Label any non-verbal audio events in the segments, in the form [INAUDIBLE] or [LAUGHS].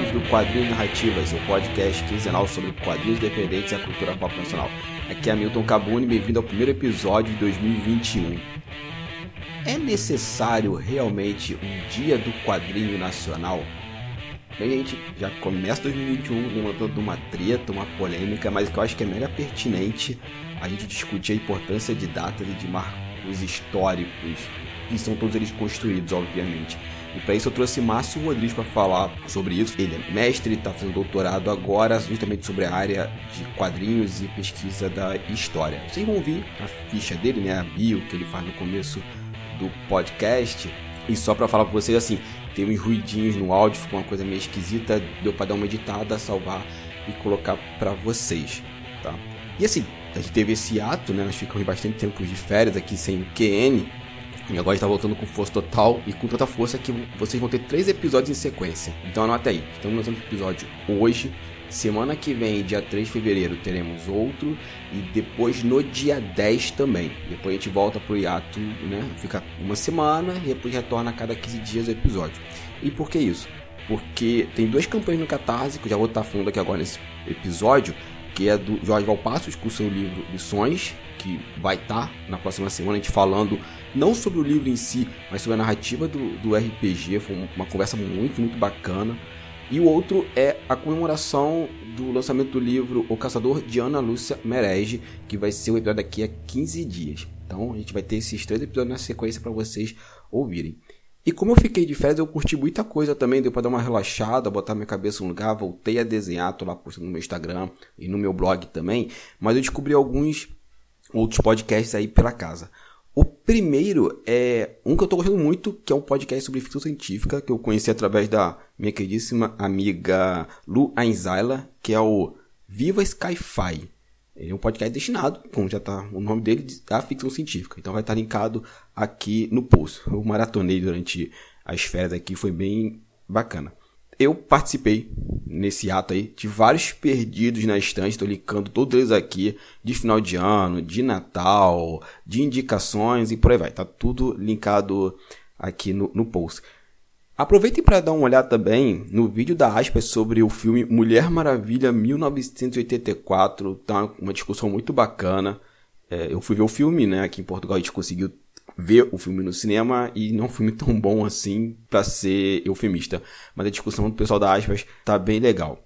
episódios do Quadrinhos Narrativas, seu podcast quinzenal sobre quadrinhos independentes e a cultura pop nacional. Aqui é Milton Cabuni, bem-vindo ao primeiro episódio de 2021. É necessário realmente um dia do quadrinho nacional? Bem, gente já começa 2021 levantando uma treta, uma polêmica, mas que eu acho que é mega pertinente a gente discutir a importância de datas e de marcos históricos, e são todos eles construídos, obviamente. E para isso eu trouxe Márcio Rodrigues para falar sobre isso. Ele é mestre, está fazendo doutorado agora justamente sobre a área de quadrinhos e pesquisa da história. Vocês vão ouvir a ficha dele, né, a bio que ele faz no começo do podcast. E só para falar para vocês assim, tem uns ruidinhos no áudio, ficou uma coisa meio esquisita, deu para dar uma editada, salvar e colocar para vocês, tá? E assim, a gente teve esse ato, né? Nós ficamos bastante tempo de férias aqui sem o QN, e agora está voltando com força total e com tanta força que vocês vão ter três episódios em sequência. Então anota aí, estamos lançando o episódio hoje. Semana que vem, dia 3 de fevereiro, teremos outro. E depois no dia 10 também. Depois a gente volta pro hiato, né? Fica uma semana e depois retorna a cada 15 dias o episódio. E por que isso? Porque tem duas campanhas no Catarse, que eu já vou estar falando aqui agora nesse episódio, que é do Jorge Valpassos com seu livro Lições, que vai estar na próxima semana a gente falando não sobre o livro em si, mas sobre a narrativa do, do RPG. Foi uma conversa muito, muito bacana. E o outro é a comemoração do lançamento do livro O Caçador de Ana Lúcia Merege, que vai ser o episódio daqui a 15 dias. Então a gente vai ter esses três episódios na sequência para vocês ouvirem. E como eu fiquei de férias, eu curti muita coisa também, deu para dar uma relaxada, botar minha cabeça no lugar, voltei a desenhar, tô lá postando no meu Instagram e no meu blog também, mas eu descobri alguns outros podcasts aí pela casa. O primeiro é um que eu tô gostando muito, que é um podcast sobre ficção científica, que eu conheci através da minha queridíssima amiga Lu Ainzaila, que é o Viva Skyfi. Ele é um podcast destinado, como já tá o nome dele, à ficção científica. Então vai estar linkado aqui no post. Eu maratonei durante as férias aqui, foi bem bacana eu participei nesse ato aí de vários perdidos na estante, estou linkando todos eles aqui, de final de ano, de Natal, de indicações e por aí vai. Tá tudo linkado aqui no, no post. Aproveitem para dar uma olhada também no vídeo da aspas sobre o filme Mulher Maravilha 1984. Tá uma discussão muito bacana. É, eu fui ver o filme, né? Aqui em Portugal a gente conseguiu ver o filme no cinema e não um filme tão bom assim para ser eufemista. Mas a discussão do pessoal da Aspas tá bem legal.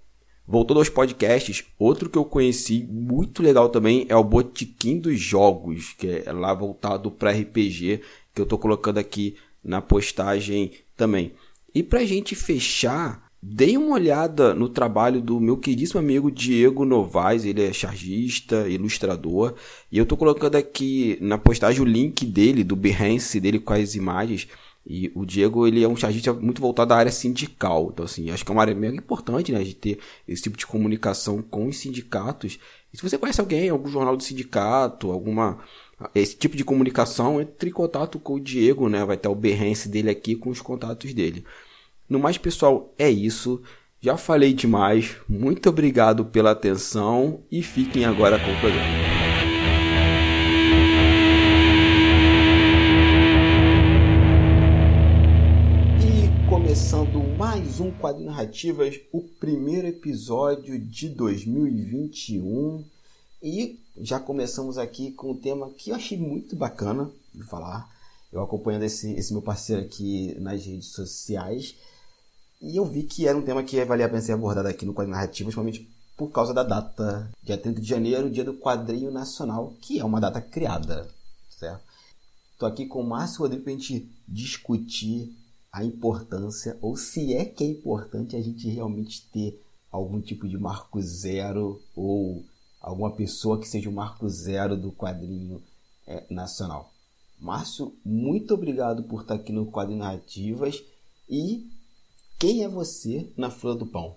Voltando aos podcasts, outro que eu conheci muito legal também é o Botiquim dos Jogos, que é lá voltado para RPG, que eu tô colocando aqui na postagem também. E pra gente fechar, Dei uma olhada no trabalho do meu queridíssimo amigo Diego Novaes, ele é chargista, ilustrador, e eu tô colocando aqui na postagem o link dele, do Behance dele com as imagens. E o Diego, ele é um chargista muito voltado à área sindical. Então, assim, acho que é uma área mega importante, né, de ter esse tipo de comunicação com os sindicatos. E se você conhece alguém, algum jornal do sindicato, alguma esse tipo de comunicação, entre em contato com o Diego, né? Vai ter o Behance dele aqui com os contatos dele. No mais, pessoal, é isso. Já falei demais. Muito obrigado pela atenção e fiquem agora com o programa. Começando mais um quadro narrativas, o primeiro episódio de 2021. E já começamos aqui com um tema que eu achei muito bacana de falar. Eu acompanhando esse, esse meu parceiro aqui nas redes sociais e eu vi que era um tema que valia a pena ser abordado aqui no quadro narrativo, principalmente por causa da data, dia 30 de janeiro, dia do quadrinho nacional, que é uma data criada, certo? Estou aqui com o Márcio Rodrigo para a gente discutir a importância, ou se é que é importante a gente realmente ter algum tipo de marco zero, ou alguma pessoa que seja o marco zero do quadrinho é, nacional. Márcio, muito obrigado por estar aqui no Quadrinho Narrativas e quem é você na fila do pão?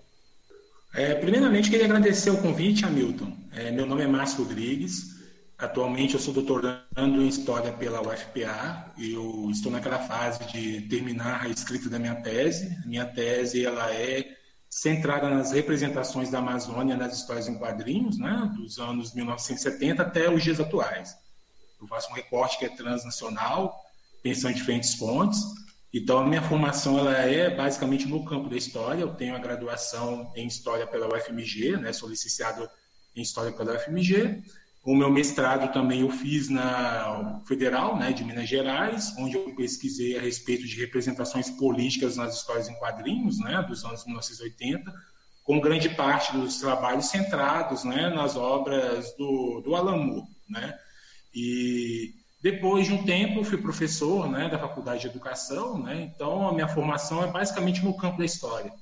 É, primeiramente, queria agradecer o convite, Hamilton. É, meu nome é Márcio Rodrigues. Atualmente, eu sou doutorando em História pela UFPA. Eu estou naquela fase de terminar a escrita da minha tese. Minha tese ela é centrada nas representações da Amazônia nas histórias em quadrinhos, né, dos anos 1970 até os dias atuais. Eu faço um recorte que é transnacional, pensando em diferentes fontes, Então, a minha formação ela é basicamente no campo da história. Eu tenho a graduação em História pela UFMG, né? sou licenciado em História pela UFMG. O meu mestrado também eu fiz na Federal né, de Minas Gerais, onde eu pesquisei a respeito de representações políticas nas histórias em quadrinhos né, dos anos 1980, com grande parte dos trabalhos centrados né, nas obras do, do Alan Moore. Né? E depois de um tempo, eu fui professor né, da Faculdade de Educação, né, então a minha formação é basicamente no campo da história.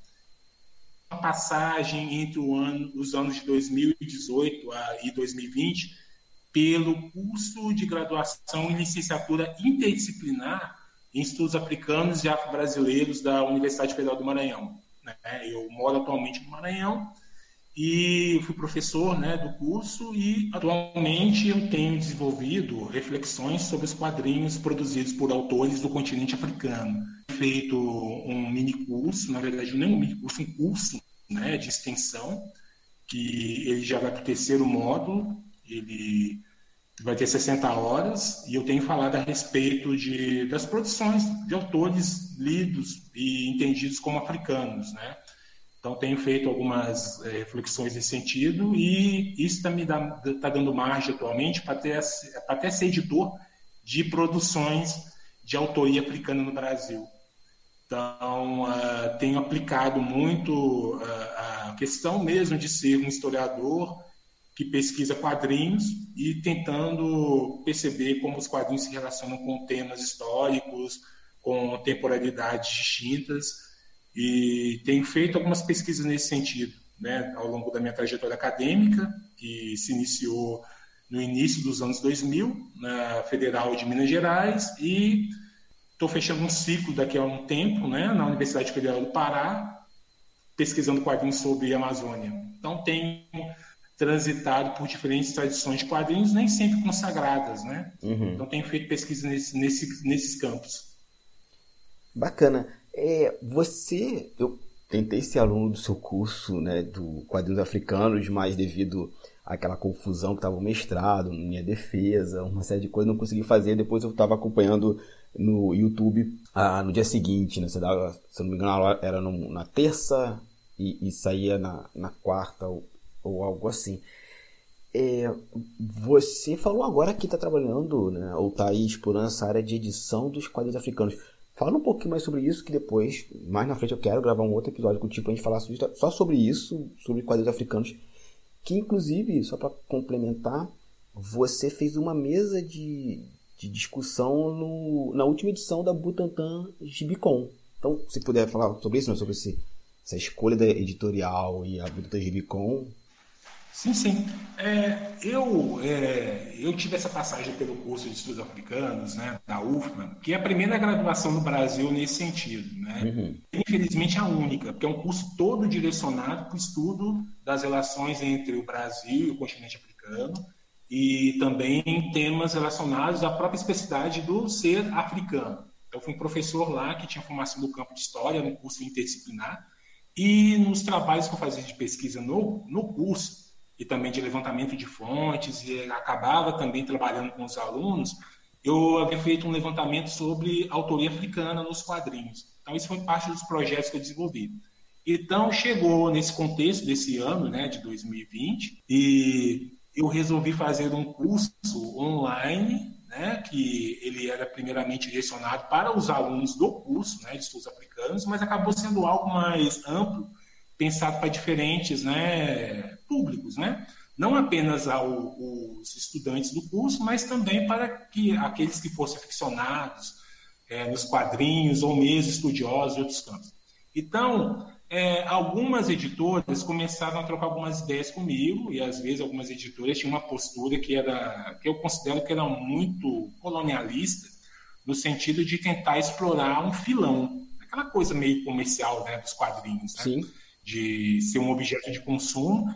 A passagem entre ano, os anos de 2018 e 2020 pelo curso de graduação em licenciatura interdisciplinar em estudos africanos e afro-brasileiros da Universidade Federal do Maranhão. Né? Eu moro atualmente no Maranhão e fui professor né, do curso e atualmente eu tenho desenvolvido reflexões sobre os quadrinhos produzidos por autores do continente africano. Feito um mini curso, na verdade não um mini curso, um curso né, de extensão, que ele já vai para o terceiro módulo, ele vai ter 60 horas, e eu tenho falado a respeito de, das produções de autores lidos e entendidos como africanos, né? Então, tenho feito algumas é, reflexões nesse sentido e isso está me dá, tá dando margem atualmente para até, até ser editor de produções de autoria africana no Brasil. Então, uh, tenho aplicado muito uh, a questão mesmo de ser um historiador que pesquisa quadrinhos e tentando perceber como os quadrinhos se relacionam com temas históricos, com temporalidades distintas e tenho feito algumas pesquisas nesse sentido, né, ao longo da minha trajetória acadêmica, que se iniciou no início dos anos 2000, na Federal de Minas Gerais, e estou fechando um ciclo daqui a um tempo, né, na Universidade Federal do Pará, pesquisando quadrinhos sobre Amazônia. Então, tenho transitado por diferentes tradições de quadrinhos, nem sempre consagradas, né? Uhum. Então, tenho feito pesquisa nesse, nesse, nesses campos. Bacana. É, você, eu tentei ser aluno do seu curso, né, do quadrinhos africanos, mas devido àquela confusão que estava o mestrado, minha defesa, uma série de coisas, não consegui fazer. Depois eu estava acompanhando no YouTube ah, no dia seguinte, né, se, não me engano, era no, na terça e, e, saía na, na quarta ou, ou algo assim. É, você falou agora que está trabalhando, né, ou está aí explorando essa área de edição dos quadrinhos africanos. Fala um pouquinho mais sobre isso, que depois, mais na frente, eu quero gravar um outro episódio contigo pra gente falar só sobre isso, sobre quadrinhos africanos. Que, inclusive, só para complementar, você fez uma mesa de, de discussão no, na última edição da Butantan Gibicon. Então, se puder falar sobre isso, né, sobre esse, essa escolha da editorial e a Butantan Gibicon, Sim, sim. É, eu, é, eu tive essa passagem pelo curso de estudos africanos, né, da UFMA, que é a primeira graduação no Brasil nesse sentido. Né? Uhum. Infelizmente, a única, porque é um curso todo direcionado para o estudo das relações entre o Brasil e o continente africano e também temas relacionados à própria especificidade do ser africano. Eu fui um professor lá que tinha formação do campo de história no curso interdisciplinar e nos trabalhos que eu fazia de pesquisa no, no curso, e também de levantamento de fontes, e acabava também trabalhando com os alunos, eu havia feito um levantamento sobre autoria africana nos quadrinhos. Então, isso foi parte dos projetos que eu desenvolvi. Então, chegou nesse contexto desse ano, né, de 2020, e eu resolvi fazer um curso online, né, que ele era primeiramente direcionado para os alunos do curso né, de estudos africanos, mas acabou sendo algo mais amplo, pensado para diferentes né, públicos, né? não apenas aos estudantes do curso, mas também para que aqueles que fossem aficionados é, nos quadrinhos ou mesmo estudiosos de outros campos. Então, é, algumas editoras começaram a trocar algumas ideias comigo e às vezes algumas editoras tinham uma postura que era que eu considero que era muito colonialista no sentido de tentar explorar um filão, aquela coisa meio comercial né, dos quadrinhos, né? De ser um objeto de consumo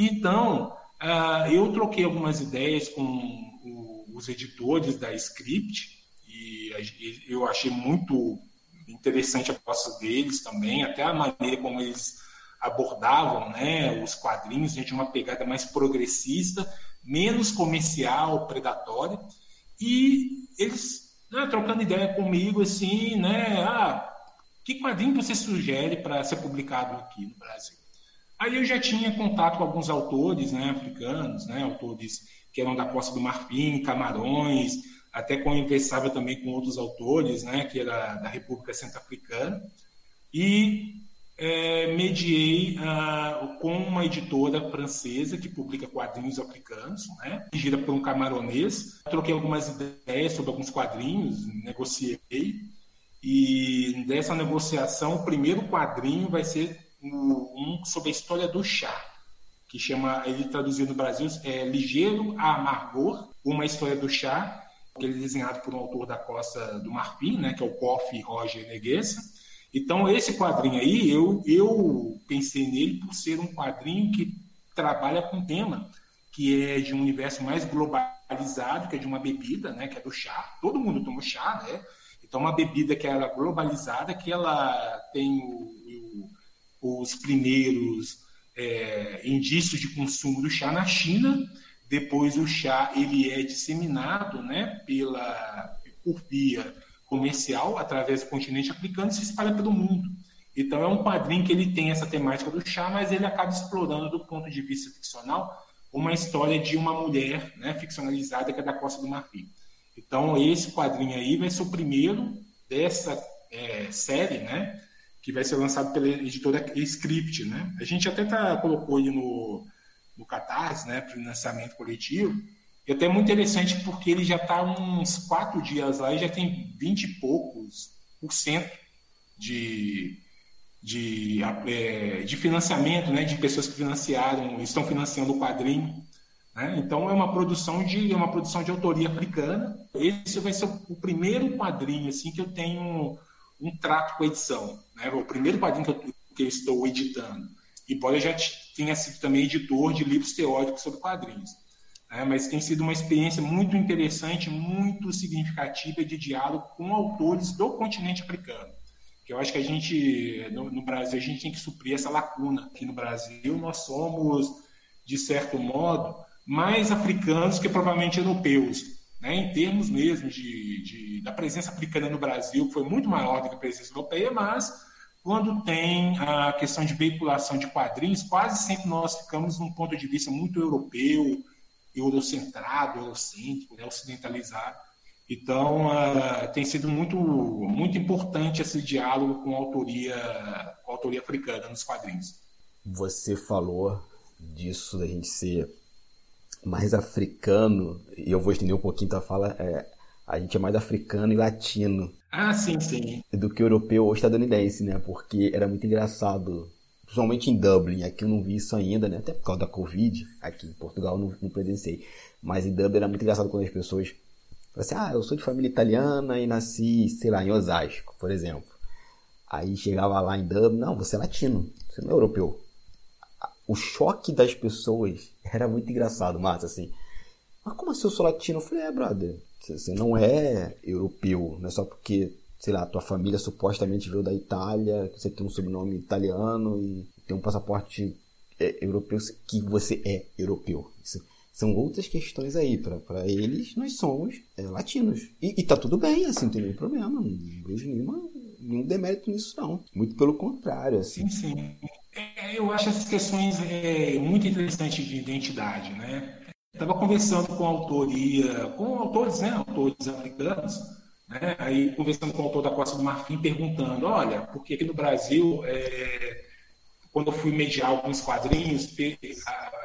então, uh, eu troquei algumas ideias com o, os editores da Script e eu achei muito interessante a proposta deles também, até a maneira como eles abordavam né, os quadrinhos, de uma pegada mais progressista, menos comercial, predatória, e eles né, trocando ideia comigo, assim, né? Ah, que quadrinho você sugere para ser publicado aqui no Brasil? Aí eu já tinha contato com alguns autores né, africanos, né, autores que eram da Costa do Marfim, Camarões, até conversava também com outros autores, né, que era da República Centro-Africana, e é, mediei ah, com uma editora francesa que publica quadrinhos africanos, né, dirigida por um camaronês. Troquei algumas ideias sobre alguns quadrinhos, negociei, e dessa negociação, o primeiro quadrinho vai ser um sobre a história do chá, que chama, ele traduzido no Brasil, é Ligeiro a Amargor, uma história do chá, que ele é desenhado por um autor da Costa do Marfim, né, que é o Kofi Roger Neguessa. Então, esse quadrinho aí, eu, eu pensei nele por ser um quadrinho que trabalha com tema que é de um universo mais globalizado, que é de uma bebida, né, que é do chá. Todo mundo toma chá, né? Então, uma bebida que ela é globalizada, que ela tem o, o, os primeiros é, indícios de consumo do chá na China. Depois, o chá ele é disseminado né, pela, por via comercial através do continente africano e se espalha pelo mundo. Então, é um quadrinho que ele tem essa temática do chá, mas ele acaba explorando, do ponto de vista ficcional, uma história de uma mulher né, ficcionalizada que é da Costa do Marfim. Então, esse quadrinho aí vai ser o primeiro dessa é, série, né? Que vai ser lançado pela editora Script, né? A gente até tá, colocou ele no, no Catarse, né? Financiamento coletivo. E até é muito interessante porque ele já está uns quatro dias lá e já tem vinte e poucos por cento de, de, é, de financiamento, né? De pessoas que financiaram, estão financiando o quadrinho. Né? Então é uma produção de é uma produção de autoria africana. Esse vai ser o primeiro quadrinho assim que eu tenho um trato com a edição, né? O primeiro quadrinho que eu, que eu estou editando. Embora eu já tenha sido também editor de livros teóricos sobre quadrinhos. Né? Mas tem sido uma experiência muito interessante, muito significativa de diálogo com autores do continente africano. Que eu acho que a gente, no, no Brasil, a gente tem que suprir essa lacuna. Aqui no Brasil, nós somos, de certo modo, mais africanos que provavelmente europeus, né? em termos mesmo de, de, da presença africana no Brasil, que foi muito maior do que a presença europeia, mas quando tem a questão de veiculação de quadrinhos, quase sempre nós ficamos num ponto de vista muito europeu, eurocentrado, eurocêntrico, né? ocidentalizado. Então, uh, tem sido muito, muito importante esse diálogo com a autoria, com a autoria africana nos quadrinhos. Você falou disso da gente ser mais africano, e eu vou estender um pouquinho a fala, é, a gente é mais africano e latino. Ah, sim, sim. Do que europeu ou estadunidense, né? Porque era muito engraçado, principalmente em Dublin, aqui eu não vi isso ainda, né? Até por causa da Covid, aqui em Portugal não, não presenciei. Mas em Dublin era muito engraçado quando as pessoas assim, ah, eu sou de família italiana e nasci, sei lá, em Osasco, por exemplo. Aí chegava lá em Dublin, não, você é latino, você não é europeu o choque das pessoas [LAUGHS] era muito engraçado, mas assim. Mas como assim eu sou latino? Eu falei, é, brother, você não é europeu, não é só porque, sei lá, tua família supostamente veio da Itália, você tem um sobrenome italiano e tem um passaporte é, europeu, que você é europeu. Isso, são outras questões aí. Para eles, nós somos é, latinos. E, e tá tudo bem, assim, não tem nenhum problema. Não vejo nenhuma, nenhum demérito nisso, não. Muito pelo contrário, assim. Sim, sim. É, eu acho essas questões é, muito interessantes de identidade, né? Estava conversando com autoria, com autores, né, autores africanos, né, aí conversando com o autor da Costa do Marfim, perguntando, olha, porque aqui no Brasil, é, quando eu fui mediar alguns quadrinhos,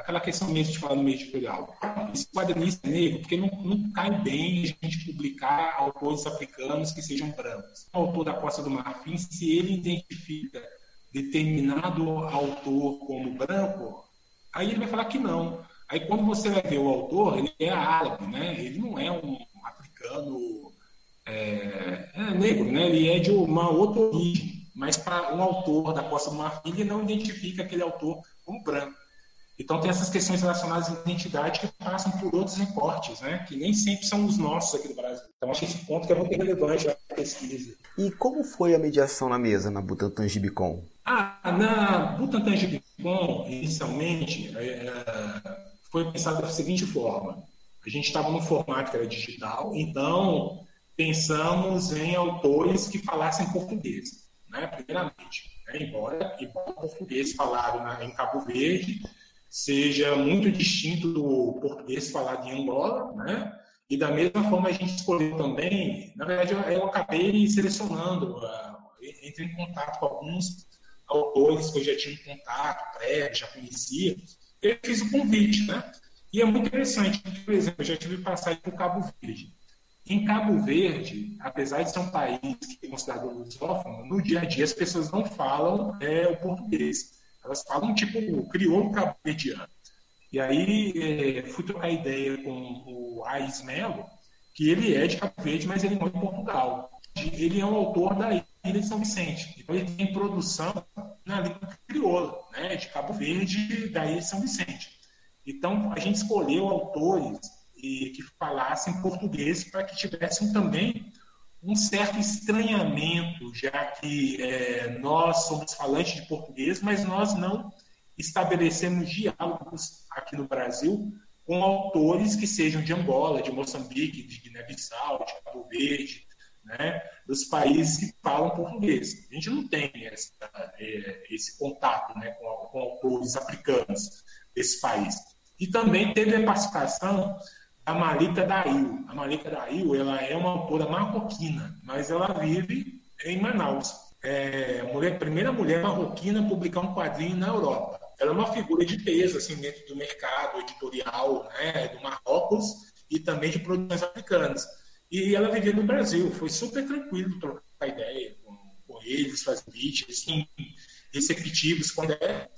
aquela questão mesmo de falar no meio editorial, esse quadrinista é negro, porque não, não cai bem a gente publicar autores africanos que sejam brancos. O autor da Costa do Marfim, se ele identifica determinado autor como branco, aí ele vai falar que não. Aí quando você vai ver o autor, ele é árabe, né? Ele não é um africano é, é negro, né? Ele é de uma outra origem. Mas para um autor da Costa do Marfim, ele não identifica aquele autor como branco. Então tem essas questões relacionadas à identidade que passam por outros recortes, né? Que nem sempre são os nossos aqui do Brasil. Então acho esse ponto que é muito relevante na pesquisa. E como foi a mediação na mesa na Butantan Gibicon? Ah, na Butantan Gibicon, inicialmente, é, é, foi pensado da seguinte forma. A gente estava no formato que era digital, então pensamos em autores que falassem português, né, primeiramente. Né, embora, embora o português falado na, em Cabo Verde seja muito distinto do português falado em Angola, né? E da mesma forma a gente escolheu também, na verdade eu, acabei selecionando, uh, entrei em contato com alguns autores que eu já tinha contato prévio, já conhecia, eu fiz o convite, né? E é muito interessante, por exemplo, eu já tive passagem por Cabo Verde. Em Cabo Verde, apesar de ser um país que é considerado lusófono, no dia a dia as pessoas não falam é, o português. Elas falam tipo crioulo cabo-verdiano. E aí é, fui trocar ideia com o Ais Melo, que ele é de Cabo Verde, mas ele mora em Portugal. Ele é um autor da Ilha de São Vicente. Então ele tem produção na língua crioula, né, de Cabo Verde, da Ilha de São Vicente. Então a gente escolheu autores que falassem português para que tivessem também um certo estranhamento, já que é, nós somos falantes de português, mas nós não estabelecemos diálogos aqui no Brasil com autores que sejam de Angola, de Moçambique, de Guiné-Bissau, de Cabo Verde, né, dos países que falam português. A gente não tem essa, é, esse contato né, com, com, autores africanos desse país. E também teve a participação da Malika Dail. A Malika Dail ela é uma autora marroquina, mas ela vive em Manaus. É a mulher, primeira mulher marroquina a publicar um quadrinho na Europa. Ela é uma figura de peso assim, dentro do mercado editorial né, do Marrocos e também de produções africanas. E ela vivia no Brasil, foi super tranquilo trocar ideia com, com eles, fazer vídeos, assim, receptivos quando é.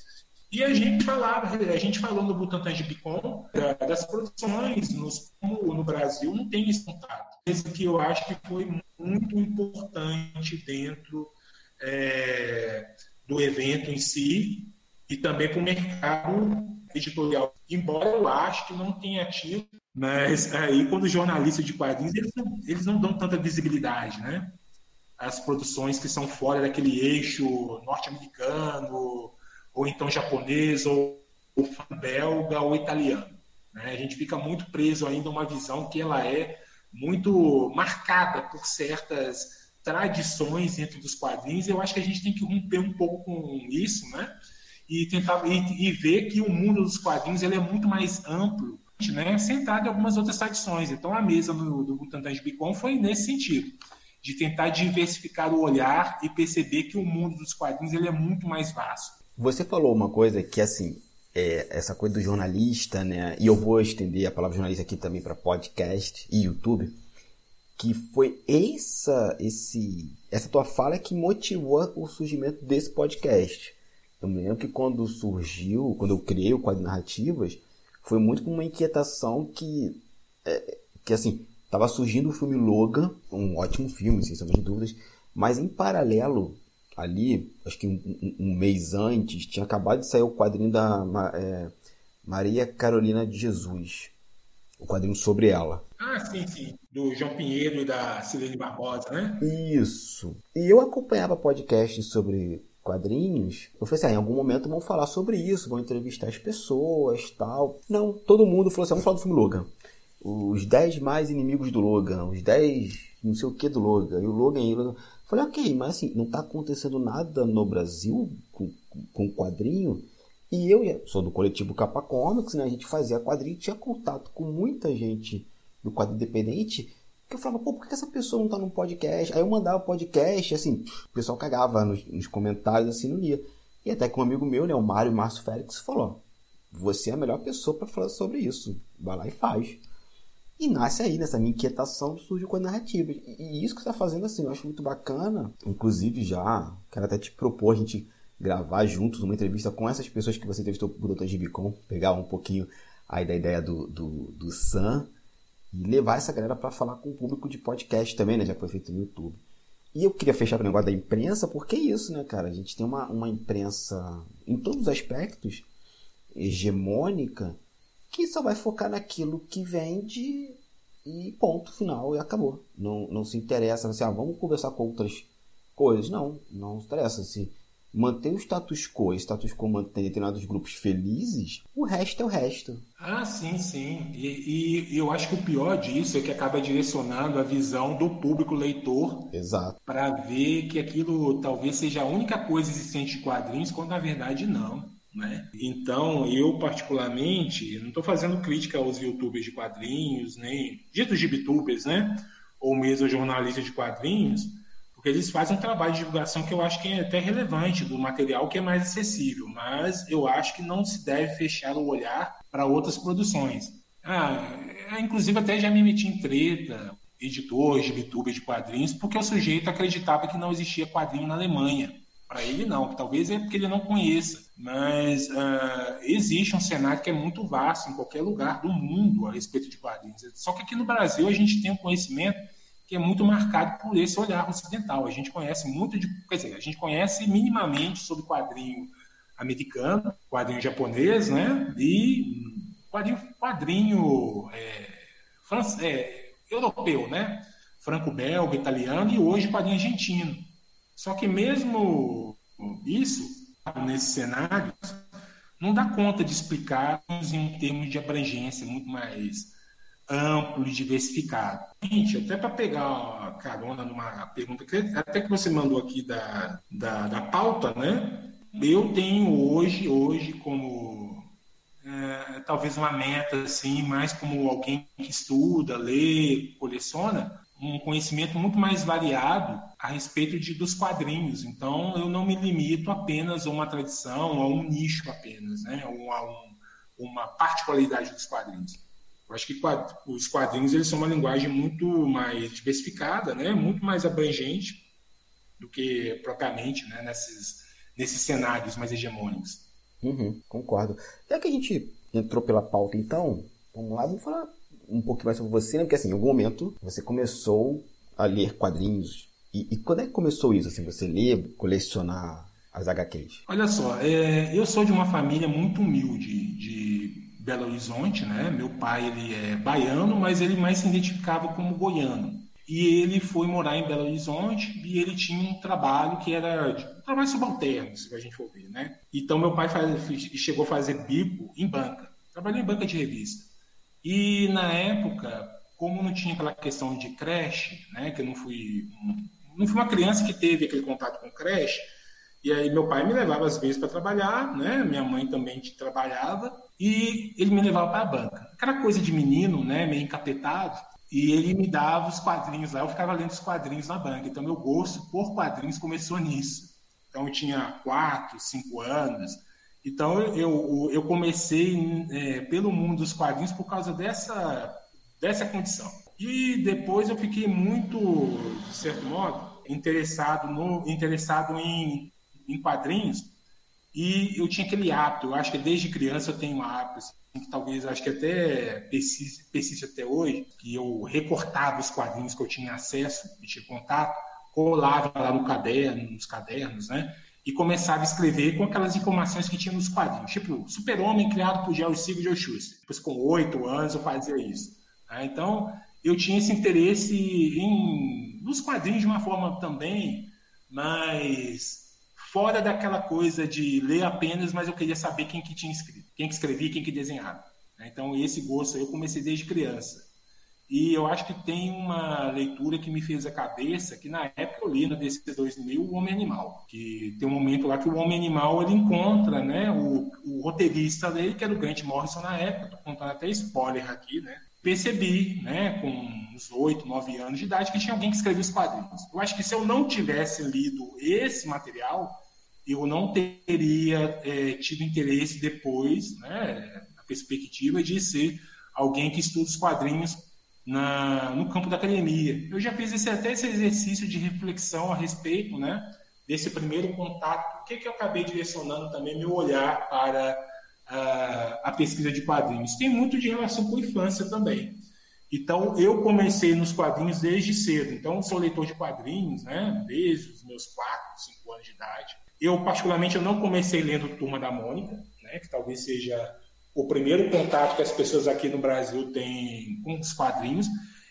E a gente falava, a gente falou no Butantan de Bicom das produções nos, no Brasil não tem esse contato. Esse que eu acho que foi muito importante dentro é, do evento em si e também para o mercado editorial. Embora eu acho que não tenha tido, mas aí quando jornalista de quadrinhos eles não, eles não dão tanta visibilidade, né? As produções que são fora daquele eixo norte-americano, ou então japonês, ou, belga, ou italiano. Né? A gente fica muito preso ainda a uma visão que ela é muito marcada por certas tradições dentro dos quadrinhos. Eu acho que a gente tem que romper um pouco com isso, né? E tentar e, e ver que o mundo dos quadrinhos ele é muito mais amplo, né? Centrado em algumas outras tradições. Então a mesa no, do Butantan de Bicom foi nesse sentido, de tentar diversificar o olhar e perceber que o mundo dos quadrinhos ele é muito mais vasto. Você falou uma coisa que, assim, é, essa coisa do jornalista, né? E eu vou estender a palavra jornalista aqui também para podcast e YouTube, que foi essa, esse, essa tua fala que motivou o surgimento desse podcast. Eu me lembro que quando surgiu, quando eu criei o Quadro Narrativas, foi muito com uma inquietação que, é, que assim, estava surgindo o filme Logan, um ótimo filme, sem sombra de dúvidas, mas em paralelo ali, acho que um, um, um, mês antes, tinha acabado de sair o quadrinho da é, Maria Carolina de Jesus. O quadrinho sobre ela. Ah, sim, sim. Do João Pinheiro e da Silene Barbosa, né? Isso. E eu acompanhava podcasts sobre quadrinhos. Eu falei assim, ah, em algum momento vão falar sobre isso, vão entrevistar as pessoas tal. Não, todo mundo falou assim, vamos falar do filme Logan. Os 10 mais inimigos do Logan, os 10 não sei o que do Logan. E o Logan, e o Logan Falei, ok, mas assim, não está acontecendo nada no Brasil com, com quadrinho. E eu sou do coletivo Capa Comics, né? A gente fazia quadrinho, tinha contato com muita gente do quadro independente. Que eu falava, pô, por que essa pessoa não tá no podcast? Aí eu mandava podcast, assim, o pessoal cagava nos, nos comentários, assim, não lia. E até que um amigo meu, né, o Mário Márcio Félix, falou: Você é a melhor pessoa para falar sobre isso. Vai lá e faz. E nasce aí, nessa minha inquietação, surge com a narrativa. E isso que você está fazendo, assim, eu acho muito bacana. Inclusive, já quero até te propor a gente gravar juntos uma entrevista com essas pessoas que você entrevistou por Dr. Gibicon, pegar um pouquinho aí da ideia do, do, do Sam e levar essa galera para falar com o público de podcast também, né? Já foi feito no YouTube. E eu queria fechar o negócio da imprensa, porque é isso, né, cara? A gente tem uma, uma imprensa, em todos os aspectos, hegemônica, que só vai focar naquilo que vende e ponto final e acabou. Não, não se interessa assim, ah, vamos conversar com outras coisas. Não, não se interessa. Se manter o status quo e o status quo mantém determinados grupos felizes, o resto é o resto. Ah, sim, sim. E, e eu acho que o pior disso é que acaba direcionando a visão do público leitor para ver que aquilo talvez seja a única coisa existente de quadrinhos, quando na verdade não. Né? Então, eu particularmente, não estou fazendo crítica aos youtubers de quadrinhos, nem ditos gibitubers, né? ou mesmo jornalistas de quadrinhos, porque eles fazem um trabalho de divulgação que eu acho que é até relevante do material que é mais acessível, mas eu acho que não se deve fechar o olhar para outras produções. Ah, inclusive até já me meti em treta, editor, gibituber de quadrinhos, porque o sujeito acreditava que não existia quadrinho na Alemanha. Para ele não, talvez é porque ele não conheça, mas uh, existe um cenário que é muito vasto em qualquer lugar do mundo a respeito de quadrinhos. Só que aqui no Brasil a gente tem um conhecimento que é muito marcado por esse olhar ocidental. A gente conhece muito de, quer dizer, a gente conhece minimamente sobre quadrinho americano, quadrinho japonês, né? E quadrinho, quadrinho é, france, é, europeu, né? Franco-belga, italiano e hoje quadrinho argentino. Só que mesmo isso, nesse cenário, não dá conta de explicar em termos de abrangência muito mais amplo e diversificado. Gente, até para pegar a carona numa pergunta que até que você mandou aqui da, da, da pauta, né? Eu tenho hoje, hoje como é, talvez uma meta assim, mais como alguém que estuda, lê, coleciona, um conhecimento muito mais variado a respeito de, dos quadrinhos. Então, eu não me limito apenas a uma tradição, a um nicho apenas, né? ou a um, uma particularidade dos quadrinhos. Eu acho que os quadrinhos eles são uma linguagem muito mais diversificada, né? muito mais abrangente do que propriamente né? nesses, nesses cenários mais hegemônicos. Uhum, concordo. Já que a gente entrou pela pauta, então, vamos lá, vamos falar um pouquinho mais sobre você, né? Porque assim, em algum momento você começou a ler quadrinhos. E, e quando é que começou isso? Assim, você ler, colecionar as HQs? Olha só, é, eu sou de uma família muito humilde de Belo Horizonte, né? Meu pai ele é baiano, mas ele mais se identificava como goiano. E ele foi morar em Belo Horizonte e ele tinha um trabalho que era um trabalho subalterno, se a gente for ver, né? Então meu pai faz, chegou a fazer bico em banca. Trabalhou em banca de revista. E na época, como não tinha aquela questão de creche, né, que eu não fui não fui uma criança que teve aquele contato com creche, e aí meu pai me levava às vezes para trabalhar, né? Minha mãe também trabalhava e ele me levava para a banca. Aquela coisa de menino, né, meio encapetado, e ele me dava os quadrinhos lá, eu ficava lendo os quadrinhos na banca. Então meu gosto por quadrinhos começou nisso. Então eu tinha quatro, cinco anos, então eu, eu comecei é, pelo mundo dos quadrinhos por causa dessa, dessa condição. E depois eu fiquei muito, de certo modo, interessado, no, interessado em, em quadrinhos. E eu tinha aquele hábito, eu acho que desde criança eu tenho um hábito, assim, que talvez acho que até persiste, persiste até hoje, que eu recortava os quadrinhos que eu tinha acesso e tinha contato, colava lá no caderno, nos cadernos, né? E começava a escrever com aquelas informações que tinha nos quadrinhos. Tipo, Super-Homem criado por Jerry Siegel e Joe Schuster. Depois, com oito anos, eu fazia isso. Né? Então, eu tinha esse interesse em, nos quadrinhos de uma forma também mais fora daquela coisa de ler apenas, mas eu queria saber quem que tinha escrito, quem que escrevia, quem que desenhava. Né? Então, esse gosto eu comecei desde criança. E eu acho que tem uma leitura que me fez a cabeça, que na época eu li na DC 2000, O Homem Animal, que tem um momento lá que o Homem Animal ele encontra né, o, o roteirista dele, que era o Grant Morrison na época, estou contando até spoiler aqui, né? Percebi, né, com uns 8, 9 anos de idade, que tinha alguém que escrevia os quadrinhos. Eu acho que se eu não tivesse lido esse material, eu não teria é, tido interesse depois, né, a perspectiva de ser alguém que estuda os quadrinhos na, no campo da academia. Eu já fiz esse, até esse exercício de reflexão a respeito né, desse primeiro contato. O que, que eu acabei direcionando também meu olhar para a, a pesquisa de quadrinhos? Tem muito de relação com a infância também. Então, eu comecei nos quadrinhos desde cedo. Então, sou leitor de quadrinhos, né? Desde os meus 4, 5 anos de idade. Eu, particularmente, eu não comecei lendo Turma da Mônica, né? Que talvez seja o primeiro contato que as pessoas aqui no Brasil têm com os quadrinhos.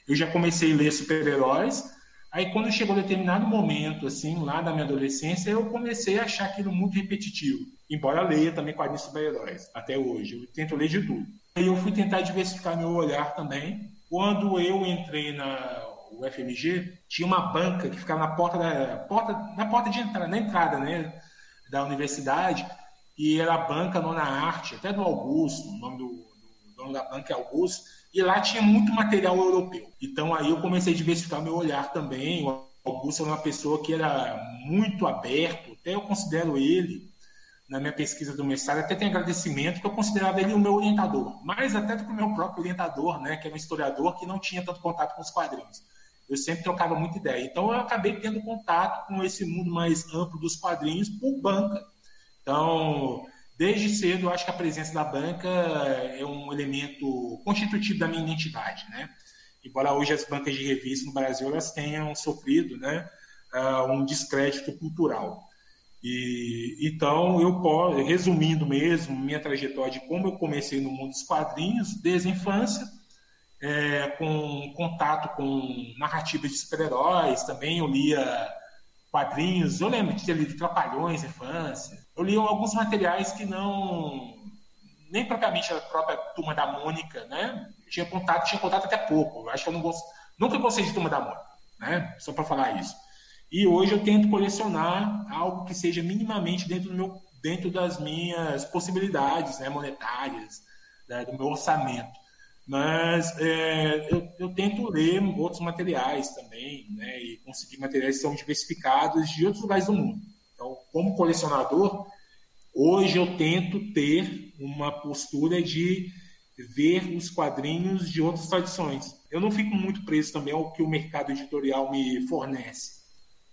Eu já comecei a ler super-heróis. Aí quando chegou determinado momento, assim, lá da minha adolescência, eu comecei a achar aquilo muito repetitivo. Embora leia também quadrinhos super-heróis, até hoje. Eu tento ler de tudo. Aí eu fui tentar diversificar meu olhar também. Quando eu entrei na UFMG, tinha uma banca que ficava na porta da porta, na porta de entrada, na entrada, né, da universidade, e era a banca Nona Arte, até do Augusto, o nome do, do dono da banca é Augusto, e lá tinha muito material europeu. Então aí eu comecei a diversificar meu olhar também. O Augusto era uma pessoa que era muito aberto, até eu considero ele na minha pesquisa do mestrado, até tem agradecimento que eu considerava ele o meu orientador, mais até do que o meu próprio orientador, né, que era um historiador que não tinha tanto contato com os quadrinhos. Eu sempre trocava muita ideia. Então eu acabei tendo contato com esse mundo mais amplo dos quadrinhos por banca. Então, desde cedo, eu acho que a presença da banca é um elemento constitutivo da minha identidade, né? Embora hoje as bancas de revista no Brasil elas tenham sofrido, né, uh, um descrédito cultural. E, então, eu posso, resumindo mesmo minha trajetória de como eu comecei no mundo dos quadrinhos, desde a infância, é, com contato com narrativas de super-heróis, também eu lia quadrinhos, eu lembro de ter lido Trapalhões na infância, eu li alguns materiais que não, nem propriamente a própria Turma da Mônica, né, tinha contato, tinha contato até pouco, eu acho que eu não nunca gostei de Turma da Mônica, né, só para falar isso. E hoje eu tento colecionar algo que seja minimamente dentro, do meu, dentro das minhas possibilidades né, monetárias, né, do meu orçamento. Mas é, eu, eu, tento ler outros materiais também, né, e conseguir materiais que são diversificados de outros lugares do mundo. Então, como colecionador, hoje eu tento ter uma postura de ver os quadrinhos de outras tradições. Eu não fico muito preso também ao que o mercado editorial me fornece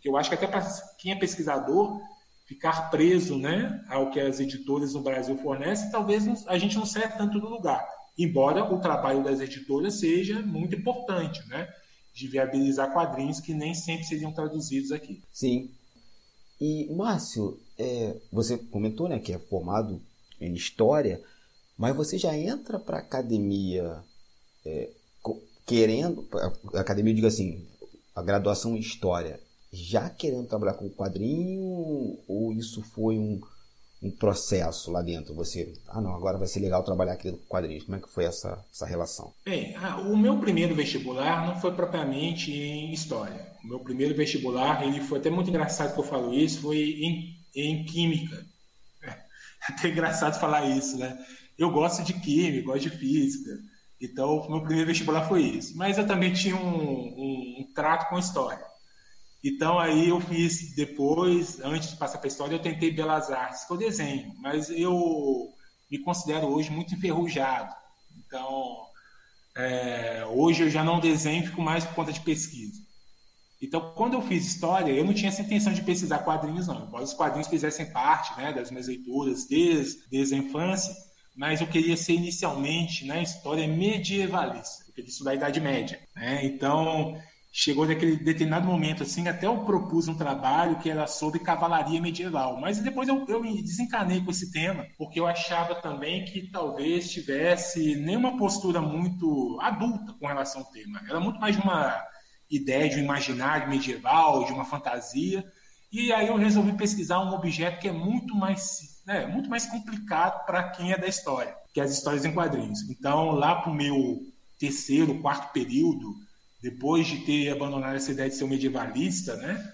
eu acho que até para quem é pesquisador, ficar preso né, ao que as editoras no Brasil fornecem, talvez a gente não saia tanto do lugar. Embora o trabalho das editoras seja muito importante, né? De viabilizar quadrinhos que nem sempre seriam traduzidos aqui. Sim. E, Márcio, é, você comentou né, que é formado em História, mas você já entra para a academia é, querendo... A academia, diga assim, a graduação em História já querendo trabalhar com quadrinho ou isso foi um, um processo lá dentro? Você, ah não, agora vai ser legal trabalhar aqui com quadrinhos. Como é que foi essa, essa relação? Bem, o meu primeiro vestibular não foi propriamente em história. O meu primeiro vestibular, ele foi até muito engraçado que eu falo isso, foi em, em química. [LAUGHS] É até engraçado falar isso, né? Eu gosto de química, gosto de física. Então, meu primeiro vestibular foi isso. Mas eu também tinha um, um, um trato com história. Então aí eu fiz depois, antes de passar para história, eu tentei Belas Artes, que eu desenho, mas eu me considero hoje muito enferrujado. Então é, hoje eu já não desenho, fico mais por conta de pesquisa. Então, quando eu fiz história, eu não tinha essa intenção de pesquisar quadrinhos, não. Embora os quadrinhos fizessem parte né, das minhas leituras desde, desde a infância, mas eu queria ser inicialmente na né, história medievalista, eu queria estudar a Idade Média. Né? Então, chegou naquele determinado momento, assim, até eu propus um trabalho que era sobre cavalaria medieval. Mas depois eu, eu me desencanei com esse tema, porque eu achava também que talvez tivesse nenhuma postura muito adulta com relação ao tema. Era muito mais uma ideia de um imaginário medieval, de uma fantasia. E aí eu resolvi pesquisar um objeto que é muito mais, né, muito mais complicado para quem é da história, que é as histórias em quadrinhos. Então, lá para o meu terceiro, quarto período, depois de ter abandonado essa ideia de ser um medievalista, né,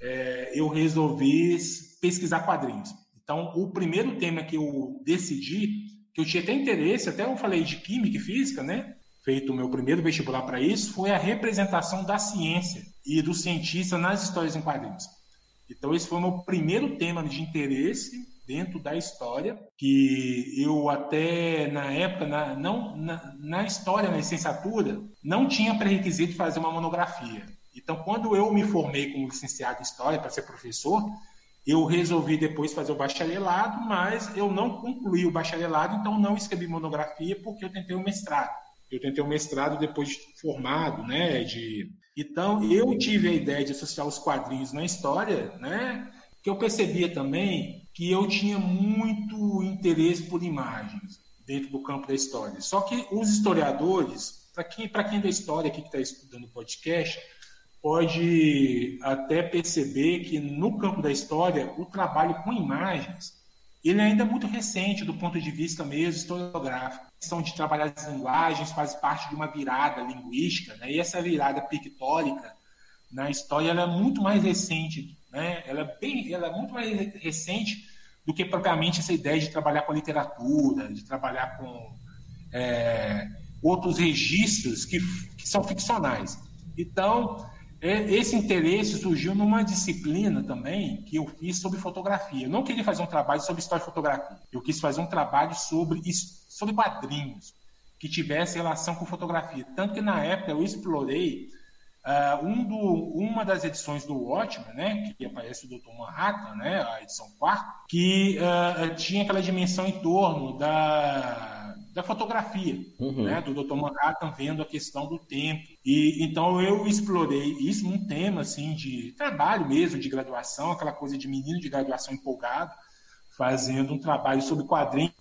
é, eu resolvi pesquisar quadrinhos. Então, o primeiro tema que eu decidi, que eu tinha até interesse, até eu falei de química e física, né, feito o meu primeiro vestibular para isso, foi a representação da ciência e do cientista nas histórias em quadrinhos. Então, esse foi o meu primeiro tema de interesse dentro da história, que eu até na época, na, não, na, na história, na licenciatura, não tinha pré-requisito de fazer uma monografia. Então, quando eu me formei como licenciado em História para ser professor, eu resolvi depois fazer o bacharelado, mas eu não concluí o bacharelado, então não escrevi monografia porque eu tentei o mestrado. Eu tentei o mestrado depois de formado, né? De... Então, eu tive a ideia de associar os quadrinhos na história, né? Que eu percebia também que eu tinha muito interesse por imagens dentro do campo da história. Só que os historiadores, para quem, quem é da história aqui que está estudando o podcast, pode até perceber que no campo da história o trabalho com imagens ele ainda é muito recente do ponto de vista mesmo historiográfico. A questão de trabalhar as linguagens faz parte de uma virada linguística, né? e essa virada pictórica na história ela é muito mais recente, né? ela, é bem, ela é muito mais recente do que propriamente essa ideia de trabalhar com a literatura, de trabalhar com é, outros registros que, que são ficcionais. Então, esse interesse surgiu numa disciplina também que eu fiz sobre fotografia. Eu não queria fazer um trabalho sobre história de fotografia. Eu quis fazer um trabalho sobre, sobre quadrinhos que tivesse relação com fotografia. Tanto que na época eu explorei uh, um do, uma das edições do Watchmen, né, que aparece o Dr. Manhattan, né, a edição 4, que uh, tinha aquela dimensão em torno da da fotografia, uhum. né, do Dr. Manhattan vendo a questão do tempo. E então eu explorei isso num tema assim de trabalho mesmo, de graduação, aquela coisa de menino de graduação empolgado, fazendo um trabalho sobre quadrinhos.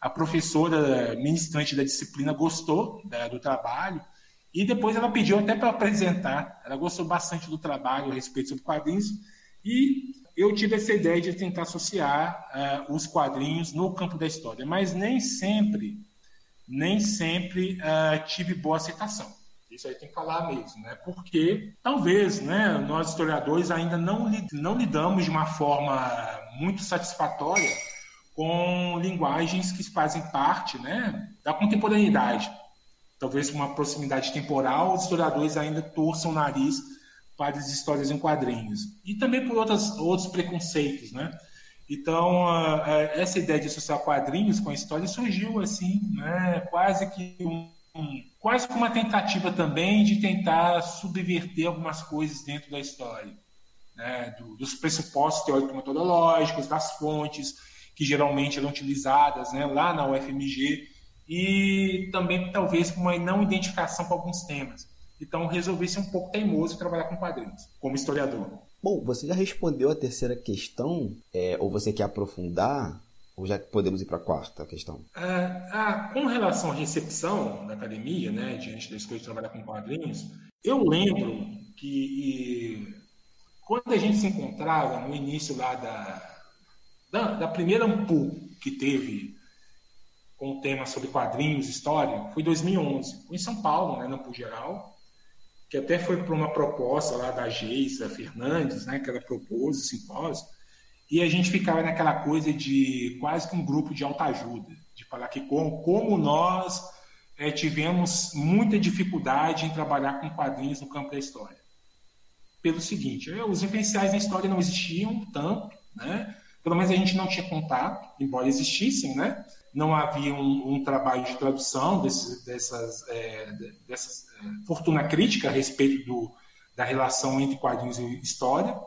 A professora ministrante da disciplina gostou né, do trabalho e depois ela pediu até para apresentar. Ela gostou bastante do trabalho a respeito sobre quadrinhos e eu tive essa ideia de tentar associar uh, os quadrinhos no campo da história, mas nem sempre, nem sempre uh, tive boa aceitação. Isso aí tem que falar mesmo, né? Porque talvez, né, nós historiadores ainda não, não lidamos de uma forma muito satisfatória com linguagens que fazem parte, né, da contemporaneidade. Talvez uma proximidade temporal, os historiadores ainda torçam o nariz para as histórias em quadrinhos. E também por outras, outros preconceitos, né? Então, essa ideia de associar quadrinhos com a história surgiu assim, né? quase que um, um, quase uma tentativa também de tentar subverter algumas coisas dentro da história, né? Do, dos pressupostos teórico-metodológicos, das fontes que geralmente eram utilizadas né? lá na UFMG e também talvez uma não identificação com alguns temas. Então resolvi ser um pouco teimoso e trabalhar com quadrinhos, como historiador. Bom, você já respondeu a terceira questão, é, ou você quer aprofundar? Ou já podemos ir para a quarta questão? Ah, ah, com relação à recepção da academia, né, diante da escolha de trabalhar com quadrinhos, eu lembro que quando a gente se encontrava no início lá da, da, da primeira Ampu que teve com o tema sobre quadrinhos, história, foi 2011. Foi em São Paulo, né, na Ampu Geral que até foi para uma proposta lá da Geisa Fernandes, né, que ela propôs o simpósio, e a gente ficava naquela coisa de quase que um grupo de autoajuda, de falar que como, como nós é, tivemos muita dificuldade em trabalhar com quadrinhos no campo da história. Pelo seguinte, é, os referenciais na história não existiam tanto, né? pelo menos a gente não tinha contato, embora existissem, né? não havia um, um trabalho de tradução desses, dessas, é, dessas fortuna crítica a respeito do, da relação entre quadrinhos e história.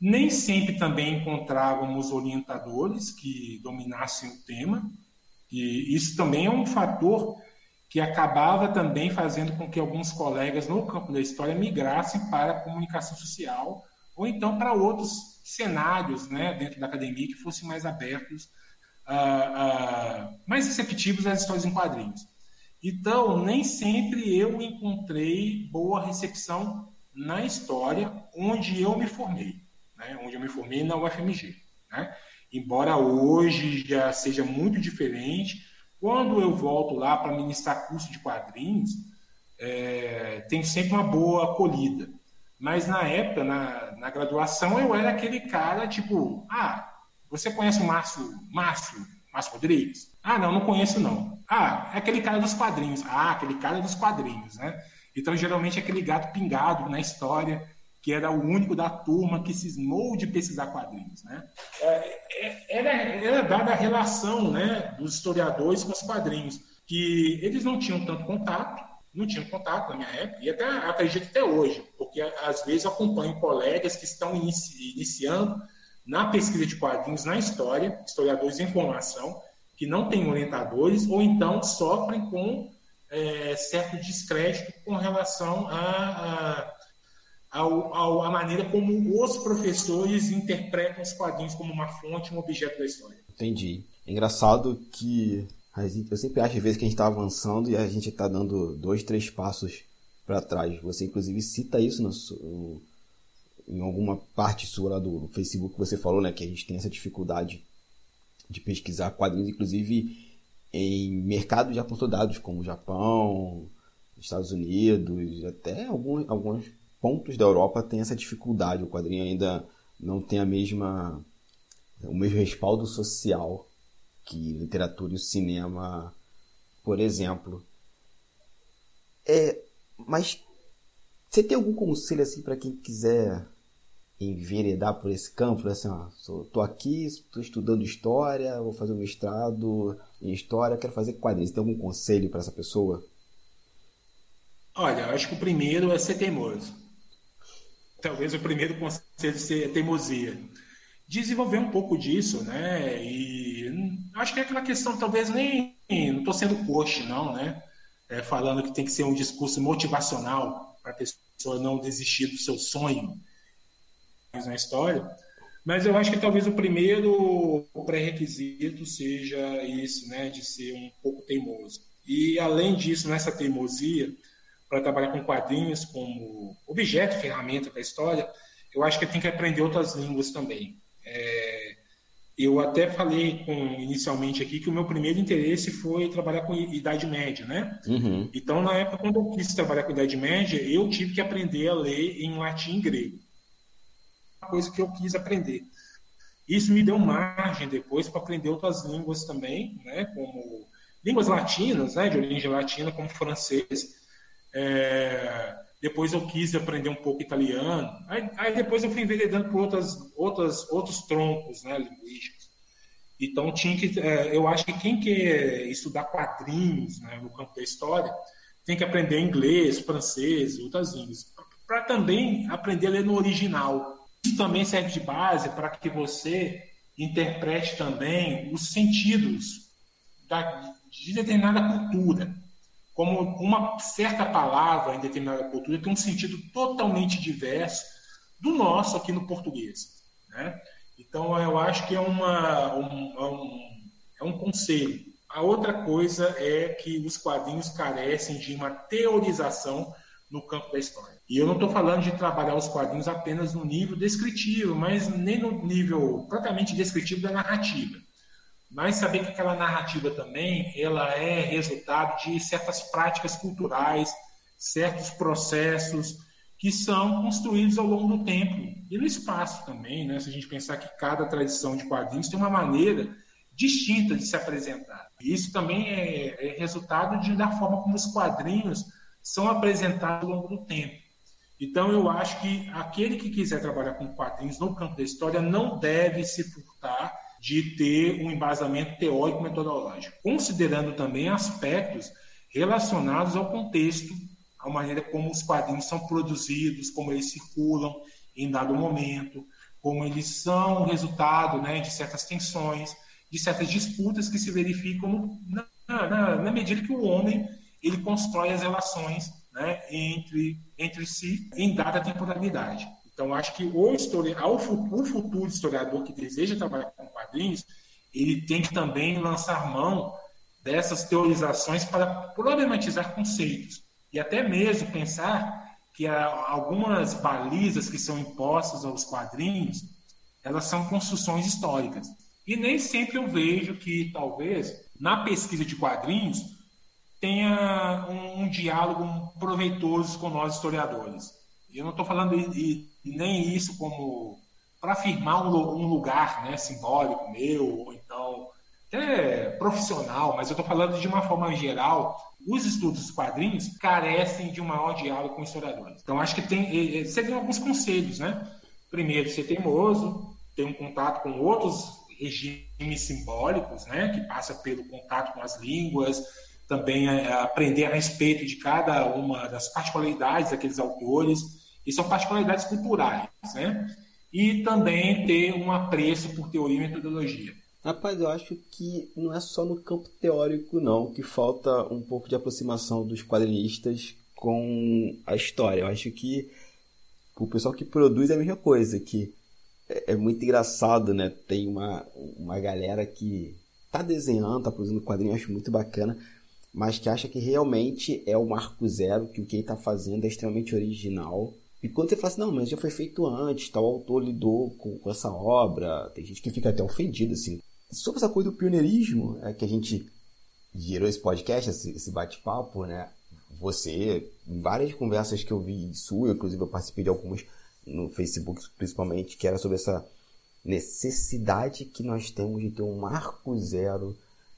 Nem sempre também encontrávamos orientadores que dominassem o tema, e isso também é um fator que acabava também fazendo com que alguns colegas no campo da história migrassem para a comunicação social ou então para outros cenários né, dentro da academia que fossem mais abertos uh, uh, mais receptivos às histórias em quadrinhos. Então, nem sempre eu encontrei boa recepção na história onde eu me formei, né? onde eu me formei na UFMG. Né? Embora hoje já seja muito diferente, quando eu volto lá para ministrar curso de quadrinhos, é, tem sempre uma boa acolhida. Mas na época, na, na graduação, eu era aquele cara tipo, ah, você conhece o Márcio, Márcio, Márcio Rodrigues? Ah, não, não conheço não. Ah, é aquele cara dos quadrinhos. Ah, aquele cara dos quadrinhos, né? Então, geralmente, é aquele gato pingado na história, que era o único da turma que cismou de pesquisar quadrinhos, né? É, é, era, era dada a relação né, dos historiadores com os quadrinhos, que eles não tinham tanto contato, não tinham contato na minha época, e até acredito até hoje, porque às vezes acompanho colegas que estão inici, iniciando na pesquisa de quadrinhos na história, historiadores em formação, que não têm orientadores ou então sofrem com é, certo descrédito com relação a, a, a, a, maneira como os professores interpretam os quadrinhos como uma fonte, um objeto da história. Entendi. É engraçado que eu sempre acho às vezes que a gente está avançando e a gente está dando dois, três passos para trás. Você inclusive cita isso no, em alguma parte sua lá do Facebook que você falou, né, que a gente tem essa dificuldade de pesquisar quadrinhos, inclusive em mercados já consolidados como Japão, Estados Unidos, até alguns, alguns pontos da Europa tem essa dificuldade. O quadrinho ainda não tem a mesma o mesmo respaldo social que literatura e cinema, por exemplo. É, mas você tem algum conselho assim para quem quiser enveredar por esse campo? Assim, ó, tô aqui, estou estudando história, vou fazer um mestrado em história, quero fazer quadrinhos. Tem algum conselho para essa pessoa? Olha, acho que o primeiro é ser teimoso. Talvez o primeiro conselho seja teimosia. Desenvolver um pouco disso, né? E acho que é aquela questão, talvez nem. Não estou sendo coach, não, né? É, falando que tem que ser um discurso motivacional para a pessoa não desistir do seu sonho na história. Mas eu acho que talvez o primeiro pré-requisito seja isso, né, de ser um pouco teimoso. E além disso, nessa teimosia, para trabalhar com quadrinhos como objeto, ferramenta da história, eu acho que tem que aprender outras línguas também. É, eu até falei com, inicialmente aqui que o meu primeiro interesse foi trabalhar com Idade Média, né? Uhum. Então, na época, quando eu quis trabalhar com Idade Média, eu tive que aprender a ler em latim e grego coisa que eu quis aprender. Isso me deu margem depois para aprender outras línguas também, né, como línguas latinas, né, de origem latina, como francês. É, depois eu quis aprender um pouco italiano. Aí, aí, depois eu fui enveredando por outras, outras, outros troncos né, linguísticos. Então tinha que, é, eu acho que quem quer estudar quadrinhos né, no campo da história tem que aprender inglês, francês outras línguas, para também aprender a ler no original. Isso também serve de base para que você interprete também os sentidos da, de determinada cultura. Como uma certa palavra em determinada cultura tem um sentido totalmente diverso do nosso aqui no português. Né? Então, eu acho que é, uma, um, é um, é um conselho. A outra coisa é que os quadrinhos carecem de uma teorização no campo da história. E eu não estou falando de trabalhar os quadrinhos apenas no nível descritivo, mas nem no nível propriamente descritivo da narrativa. Mas saber que aquela narrativa também ela é resultado de certas práticas culturais, certos processos que são construídos ao longo do tempo e no espaço também, né? Se a gente pensar que cada tradição de quadrinhos tem uma maneira distinta de se apresentar. Isso também é, é resultado de, da forma como os quadrinhos são apresentados ao longo do tempo. Então, eu acho que aquele que quiser trabalhar com quadrinhos no campo da história não deve se furtar de ter um embasamento teórico-metodológico, considerando também aspectos relacionados ao contexto, à maneira como os quadrinhos são produzidos, como eles circulam em dado momento, como eles são resultado né, de certas tensões, de certas disputas que se verificam na, na, na medida que o homem ele constrói as relações né, entre, entre si em dada temporalidade. Então, acho que o, histori o futuro historiador que deseja trabalhar com quadrinhos, ele tem que também lançar mão dessas teorizações para problematizar conceitos e até mesmo pensar que algumas balizas que são impostas aos quadrinhos, elas são construções históricas. E nem sempre eu vejo que, talvez, na pesquisa de quadrinhos, tenha um, um diálogo proveitoso com nós historiadores. Eu não estou falando de, de, nem isso como para afirmar um, um, lugar né, simbólico meu, ou então até profissional, mas eu estou falando de uma forma geral. Os estudos dos quadrinhos carecem de um maior diálogo com historiadores. Então, acho que tem, seriam alguns conselhos, né? Primeiro, ser teimoso, ter um contato com outros regimes simbólicos, né? Que passa pelo contato com as línguas, também é, aprender a respeito de cada uma das particularidades daqueles autores, e são particularidades culturais, né? E também ter um apreço por teoria e metodologia. Rapaz, eu acho que não é só no campo teórico, não, que falta um pouco de aproximação dos quadrinistas com a história. Eu acho que o pessoal que produz é a mesma coisa, que é, é muito engraçado, né? Tem uma, uma galera que tá desenhando, tá produzindo quadrinhos, eu acho muito bacana, mas que acha que realmente é o marco zero, que o que ele está fazendo é extremamente original. E quando você fala assim, não, mas já foi feito antes, tal autor lidou com, com essa obra, tem gente que fica até ofendido, assim. Sobre essa coisa do pioneirismo, é que a gente gerou esse podcast, esse, esse bate-papo, né? Você, em várias conversas que eu vi sua, inclusive eu participei de algumas no Facebook principalmente, que era sobre essa necessidade que nós temos de ter um marco zero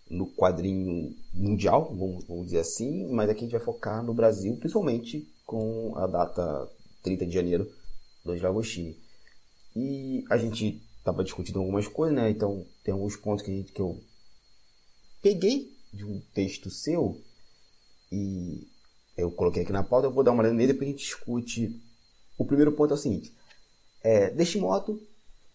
no quadrinho mundial, vamos, vamos dizer assim, mas aqui a gente vai focar no Brasil, principalmente com a data 30 de janeiro do Lagostini. E a gente estava discutindo algumas coisas, né? Então tem alguns pontos que, gente, que eu peguei de um texto seu e eu coloquei aqui na pauta, eu vou dar uma olhada nele depois a gente discute. O primeiro ponto é o seguinte: é, deste modo,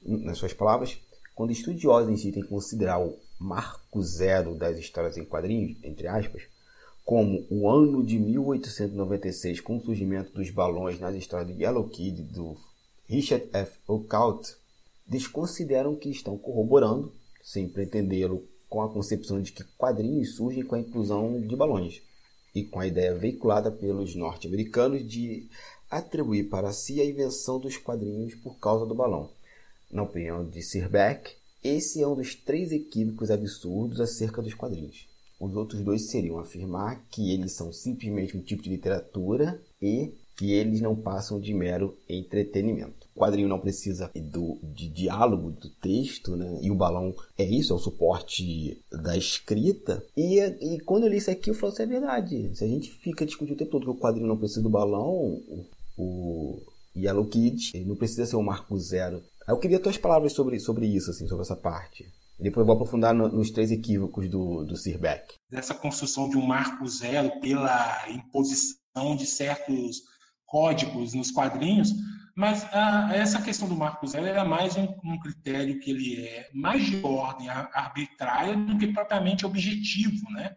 nas suas palavras, quando estudiosos insistem em considerar o marco zero das histórias em quadrinhos, entre aspas, como o ano de 1896 com o surgimento dos balões nas histórias de Yellow Kid do Richard F. Occult, desconsideram que estão corroborando, sem pretendê-lo, com a concepção de que quadrinhos surgem com a inclusão de balões e com a ideia veiculada pelos norte-americanos de atribuir para si a invenção dos quadrinhos por causa do balão. Na opinião de Sir Beck, esse é um dos três equívocos absurdos acerca dos quadrinhos. Os outros dois seriam afirmar que eles são simplesmente um tipo de literatura e que eles não passam de mero entretenimento. O quadrinho não precisa do, de diálogo do texto, né? E o balão é isso, é o suporte da escrita. E, e quando eu li isso aqui, eu falo, isso é verdade. Se a gente fica discutindo o tempo todo que o quadrinho não precisa do balão, o, o Yellow Kid não precisa ser um marco zero. Eu queria tuas palavras sobre, sobre isso, assim, sobre essa parte. Depois vou aprofundar no, nos três equívocos do, do Sir Beck. Dessa construção de um marco zero pela imposição de certos códigos nos quadrinhos, mas a, essa questão do marco zero era mais um, um, critério que ele é mais de ordem arbitrária do que propriamente objetivo, né?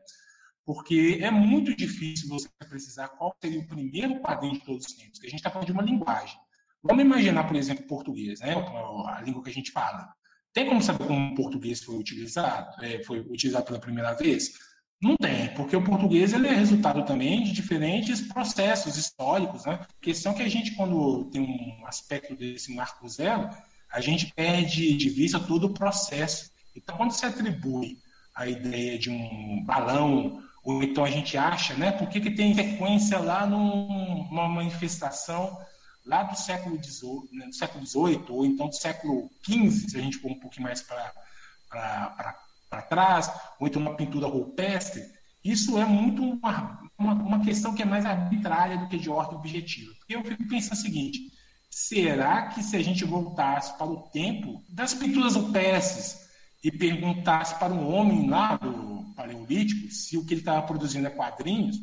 Porque é muito difícil você precisar qual seria o primeiro quadrinho de todos os tempos, porque a gente está falando de uma linguagem. Vamos imaginar, por exemplo, português, né? a língua que a gente fala. Tem como saber como o português foi utilizado, é, foi utilizado pela primeira vez? Não tem, porque o português ele é resultado também de diferentes processos históricos, né? Questão é que a gente, quando tem um aspecto desse marco zero, a gente perde de vista todo o processo. Então, quando se atribui a ideia de um balão, ou então a gente acha, né? Por que, que tem sequência lá num, numa manifestação lá do século XVIII, né, do século XVIII, ou então do século XV, se a gente for um pouquinho mais para trás, ou então uma pintura rupestre, isso é muito uma, uma, uma, questão que é mais arbitrária do que de ordem objetiva. Porque eu fico pensando o seguinte: será que se a gente voltasse para o tempo das pinturas rupestres e perguntasse para um homem lá do Paleolítico se o que ele estava produzindo é quadrinhos,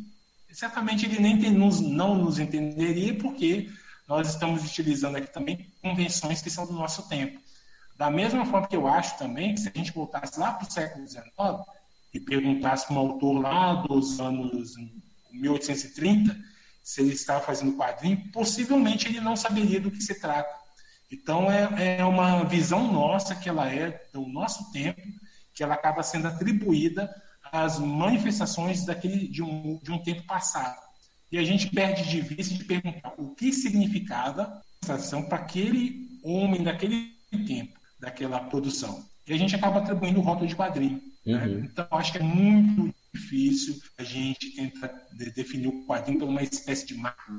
certamente ele nem tem, nos, não nos entenderia, porque nós estamos utilizando aqui também convenções que são do nosso tempo. Da mesma forma que eu acho também que se a gente voltasse lá para o século XIX e perguntasse para um autor lá dos anos 1830 se ele estava fazendo quadrinho, possivelmente ele não saberia do que se trata. Então é, é uma visão nossa que ela é do nosso tempo, que ela acaba sendo atribuída às manifestações daquele de um, de um tempo passado. E a gente perde de vista de perguntar o que significava a para aquele homem daquele tempo daquela produção. E a gente acaba atribuindo o rótulo de quadrinho. Né? Uhum. Né? Então, acho que é muito difícil a gente tentar definir o quadrinho como uma espécie de marca.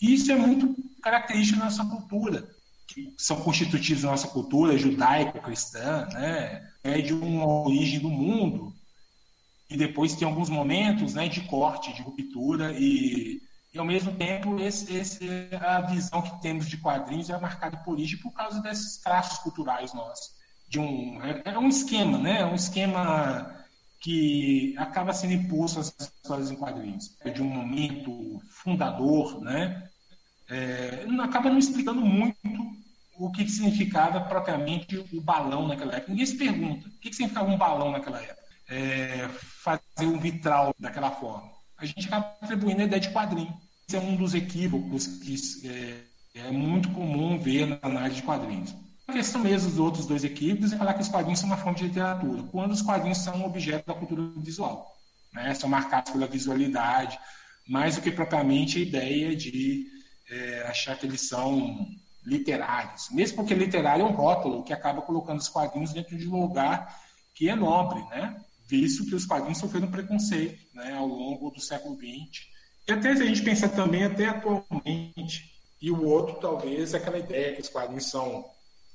Isso é muito característico da nossa cultura, que são constitutivos da nossa cultura judaico-cristã, né? é de uma origem do mundo. E depois tem alguns momentos né, de corte, de ruptura e e, ao mesmo tempo, esse, esse, a visão que temos de quadrinhos é marcada por isso por causa desses traços culturais nossos. De um, é, é um esquema, né? É um esquema que acaba sendo imposto às histórias em quadrinhos. É de um momento fundador, né? É, acaba não explicando muito o que, significava propriamente o balão naquela época. Ninguém se pergunta o que significava um balão naquela época. É, fazer um vitral daquela forma a gente acaba atribuindo a ideia de quadrinho. Esse é um dos equívocos que é, é muito comum ver na análise de quadrinhos. A questão mesmo dos outros dois equívocos é falar que os quadrinhos são uma forma de literatura, quando os quadrinhos são um objeto da cultura visual. né? são marcados pela visualidade, mais do que propriamente a ideia de é, achar que eles são literários. Mesmo porque literário é um rótulo que acaba colocando os quadrinhos dentro de um lugar que é nobre, né? Visto que os quadrinhos sofreram preconceito né, ao longo do século XX. E até se a gente pensar também, até atualmente, e o outro talvez aquela ideia que os quadrinhos são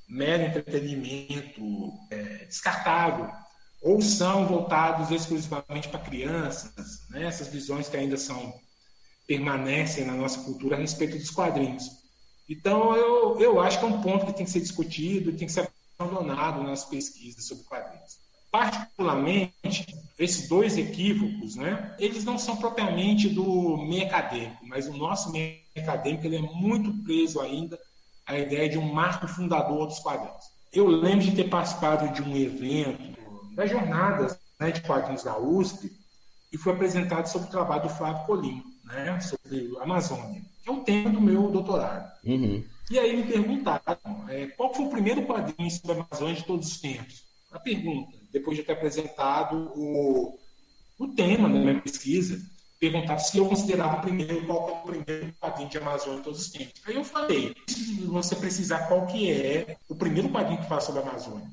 mero entretenimento é, descartável, ou são voltados exclusivamente para crianças, né? essas visões que ainda são permanecem na nossa cultura a respeito dos quadrinhos. Então, eu, eu acho que é um ponto que tem que ser discutido, tem que ser abandonado nas pesquisas sobre quadrinhos. Particularmente, esses dois equívocos, né, eles não são propriamente do meio acadêmico, mas o nosso meio acadêmico ele é muito preso ainda à ideia de um marco fundador dos quadrinhos. Eu lembro de ter participado de um evento das jornadas né, de quadrinhos da USP e foi apresentado sobre o trabalho do Flávio Colim, né, sobre a Amazônia, que é um tema do meu doutorado. Uhum. E aí me perguntaram é, qual foi o primeiro quadrinho sobre a Amazônia de todos os tempos. A pergunta, depois de ter apresentado o, o tema da minha pesquisa, perguntar se eu considerava o primeiro, qual é o primeiro quadrinho de Amazônia todos os tempos. Aí eu falei, se você precisar qual que é o primeiro quadrinho que fala sobre a Amazônia,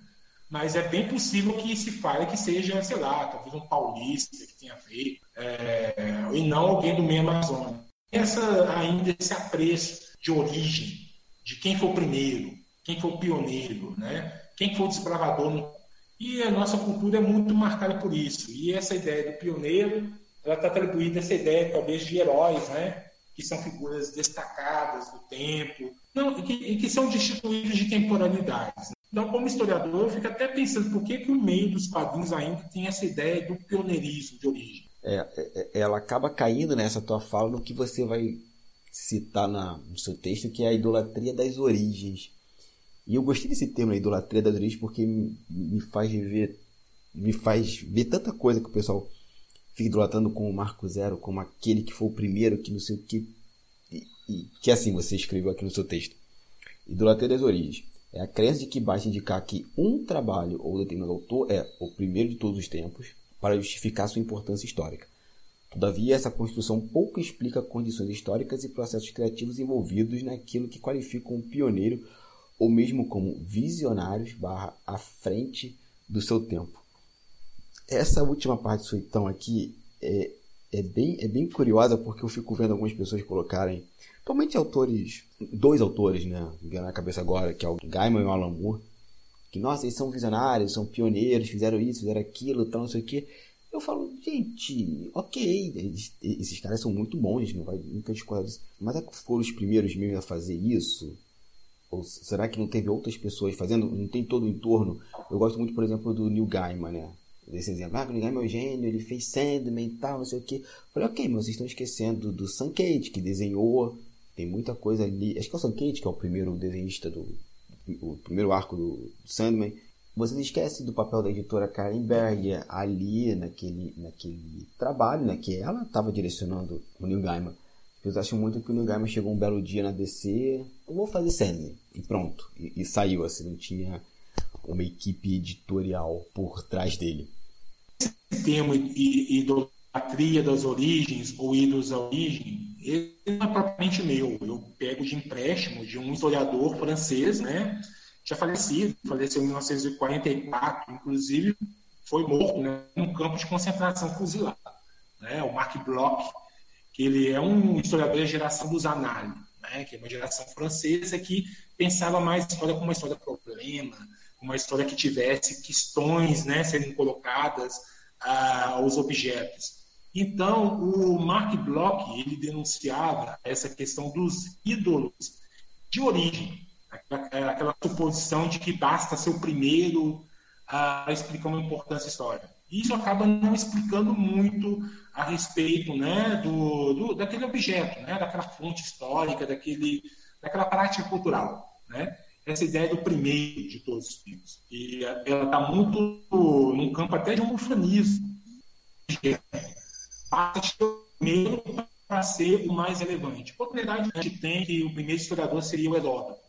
mas é bem possível que se fale que seja, sei lá, talvez um paulista que tenha feito, é, e não alguém do meio Amazônia. Essa, ainda esse apreço de origem, de quem foi o primeiro, quem foi o pioneiro, né? quem foi o desbravador. E a nossa cultura é muito marcada por isso. E essa ideia do pioneiro, ela está atribuída a essa ideia, talvez, de heróis, né? que são figuras destacadas do tempo, não, e que, e que são destituídos de temporalidades. Então, como historiador, eu fico até pensando por que, que o meio dos quadrinhos ainda tem essa ideia do pioneirismo de origem. É, é, é, ela acaba caindo nessa tua fala no que você vai citar na, no seu texto, que é a idolatria das origens. E eu gostei desse termo, idolatria das origens, porque me, faz ver me faz ver tanta coisa que o pessoal fica idolatrando como o Marco Zero, como aquele que foi o primeiro, que não sei o que. E, e, que assim você escreveu aqui no seu texto. Idolatria das origens. É a crença de que basta indicar que um trabalho ou determinado autor é o primeiro de todos os tempos para justificar sua importância histórica. Todavia, essa construção pouco explica condições históricas e processos criativos envolvidos naquilo que qualifica como pioneiro ou mesmo como visionários barra à frente do seu tempo. Essa última parte do então aqui é, é, bem, é bem curiosa porque eu fico vendo algumas pessoas colocarem Principalmente autores, dois autores, né? Me na cabeça agora, que é o Gaiman e o Alan Moore. Que, nossa, eles são visionários, são pioneiros, fizeram isso, fizeram aquilo, tal, não sei o quê. Eu falo, gente, ok, eles, esses caras são muito bons, não vai nunca discordar disso. Mas é que foram os primeiros mesmo a fazer isso? Ou será que não teve outras pessoas fazendo? Não tem todo o entorno? Eu gosto muito, por exemplo, do Neil Gaiman, né? Desse exemplo. Ah, o Neil Gaiman é um gênio, ele fez Sandman e tal, não sei o quê. Falei, ok, mas vocês estão esquecendo do Sam Cage, que desenhou tem muita coisa ali. Acho que é o Sam Kate, que é o primeiro desenhista do. O primeiro arco do Sandman. Você esquece do papel da editora Karen Berger ali naquele, naquele trabalho, né? Que ela estava direcionando o Neil Gaiman. Eu acho muito que o Neil Gaiman chegou um belo dia na DC, vou fazer Sandman. E pronto. E, e saiu, assim, não tinha uma equipe editorial por trás dele. Esse termo idolatria das origens ou ídolos à origem ele não é propriamente meu. Eu pego de empréstimo de um historiador francês, né? Já falecido, faleceu em 1944, inclusive foi morto né, num campo de concentração fuzilado. Né? O Marc Bloch, que ele é um historiador da geração dos Annales, né? que é uma geração francesa que pensava mais a história como uma história problema, uma história que tivesse questões né, sendo colocadas ah, aos objetos. Então, o Mark Bloch ele denunciava essa questão dos ídolos de origem, aquela, aquela suposição de que basta ser o primeiro a explicar uma importância histórica. Isso acaba não explicando muito a respeito né, do, do, daquele objeto, né, daquela fonte histórica, daquele, daquela prática cultural. Né? Essa ideia do primeiro de todos os tempos. E ela está muito num campo até de um ufanismo parte primeiro para ser o mais relevante. Oportunidade a gente tem que o primeiro historiador seria o Heródoto.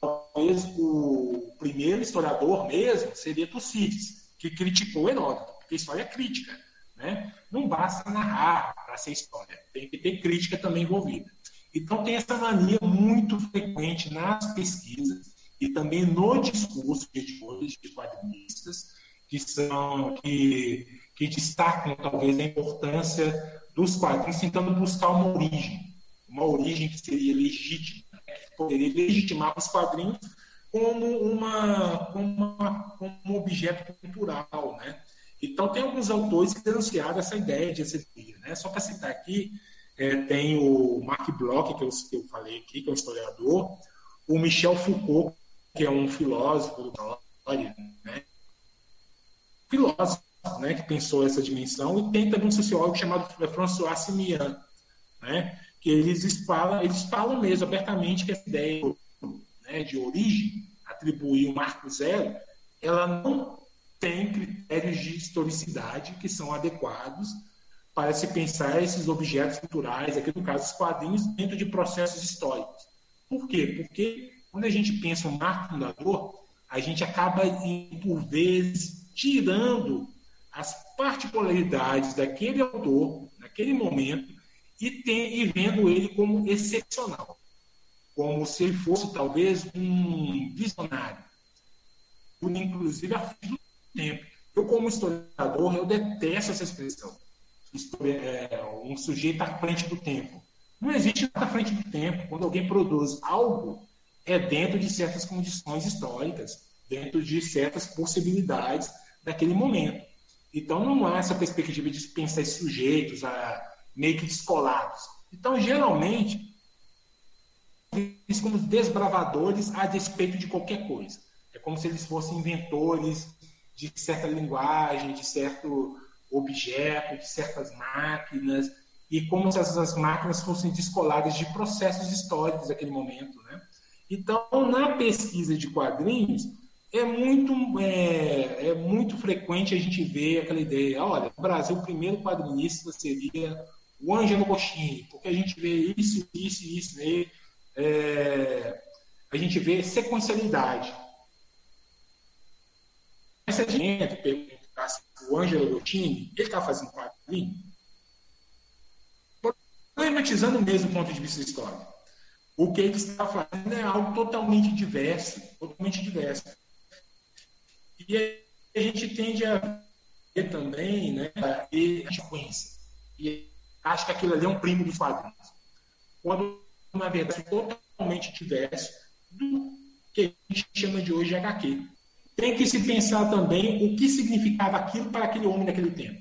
Talvez o primeiro historiador mesmo seria Tucídides, que criticou Heródoto, porque história é crítica. Né? Não basta narrar para ser história, tem que ter crítica também envolvida. Então, tem essa mania muito frequente nas pesquisas e também no discurso de editores, de quadrinistas, que, são, que, que destacam talvez a importância dos quadrinhos, tentando buscar uma origem, uma origem que seria legítima, né? que poderia legitimar os quadrinhos como, uma, como, uma, como um objeto cultural. Né? Então, tem alguns autores que denunciaram essa ideia de hegemonia. Né? Só para citar aqui, é, tem o Marc Bloch, que eu, que eu falei aqui, que é um historiador, o Michel Foucault, que é um filósofo do história, né? filósofo né, que pensou essa dimensão, e tem também um sociólogo chamado François Simian, né, que eles falam, eles falam mesmo abertamente que essa ideia né, de origem, atribuir um marco zero, ela não tem critérios de historicidade que são adequados para se pensar esses objetos culturais, aqui no caso os quadrinhos, dentro de processos históricos. Por quê? Porque quando a gente pensa um marco fundador, a gente acaba, por vezes, tirando as particularidades daquele autor, naquele momento, e, tem, e vendo ele como excepcional como se ele fosse talvez um visionário, por inclusive a tempo. Eu, como historiador, eu detesto essa expressão. É, um sujeito à frente do tempo. Não existe nada à frente do tempo. Quando alguém produz algo, é dentro de certas condições históricas, dentro de certas possibilidades daquele momento. Então, não há essa perspectiva de pensar sujeitos a, meio que descolados. Então, geralmente, eles como desbravadores a despeito de qualquer coisa. É como se eles fossem inventores de certa linguagem, de certo objeto, de certas máquinas, e como se essas máquinas fossem descoladas de processos históricos daquele momento. Né? Então, na pesquisa de quadrinhos, é muito, é, é muito frequente a gente ver aquela ideia, olha, no Brasil o primeiro quadrinista seria o Ângelo Goscinny, porque a gente vê isso, isso isso é, a gente vê sequencialidade. Essa gente perguntasse o Ângelo Lottini, ele está fazendo quadrinho? Problematizando mesmo do ponto de vista histórico. O que ele está fazendo é algo totalmente diverso, totalmente diverso. E a gente tende a ver também, né, a sequência. E acho que aquilo ali é um primo dos quadrinhos. Quando na verdade, totalmente diverso do que a gente chama de hoje HQ. Tem que se pensar também o que significava aquilo para aquele homem naquele tempo.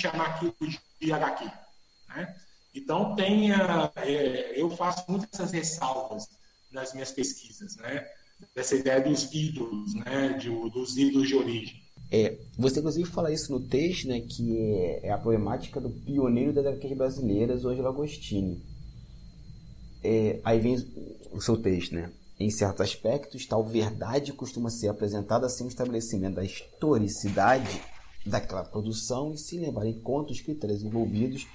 Chamar aquilo de HQ. Né? Então, tenha, é, eu faço muitas ressalvas nas minhas pesquisas, né? dessa ideia dos ídolos, né? De, dos ídolos de origem. É, você inclusive fala isso no texto, né, que é, é a problemática do pioneiro das HQs brasileiras, Ângelo Agostini é, aí vem o seu texto, né? Em certos aspectos, tal verdade costuma ser apresentada sem o estabelecimento da historicidade daquela produção e sem levar em conta os critérios envolvidos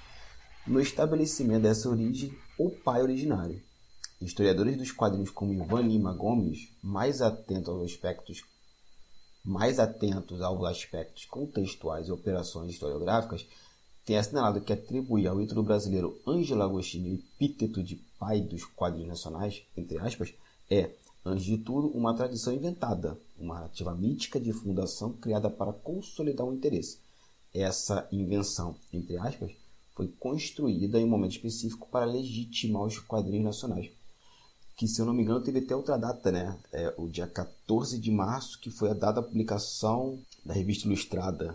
no estabelecimento dessa origem ou pai originário. Historiadores dos quadrinhos como Ivan Lima Gomes, mais atentos aos aspectos mais atentos aos aspectos contextuais e operações historiográficas, tem assinalado que atribuir ao ídolo brasileiro Ângelo Agostinho o epíteto de pai dos quadrinhos nacionais, entre aspas, é, antes de tudo, uma tradição inventada, uma narrativa mítica de fundação criada para consolidar um interesse. Essa invenção, entre aspas, foi construída em um momento específico para legitimar os quadrinhos nacionais. Que, se eu não me engano, teve até outra data, né? É o dia 14 de março, que foi a data da publicação da revista Ilustrada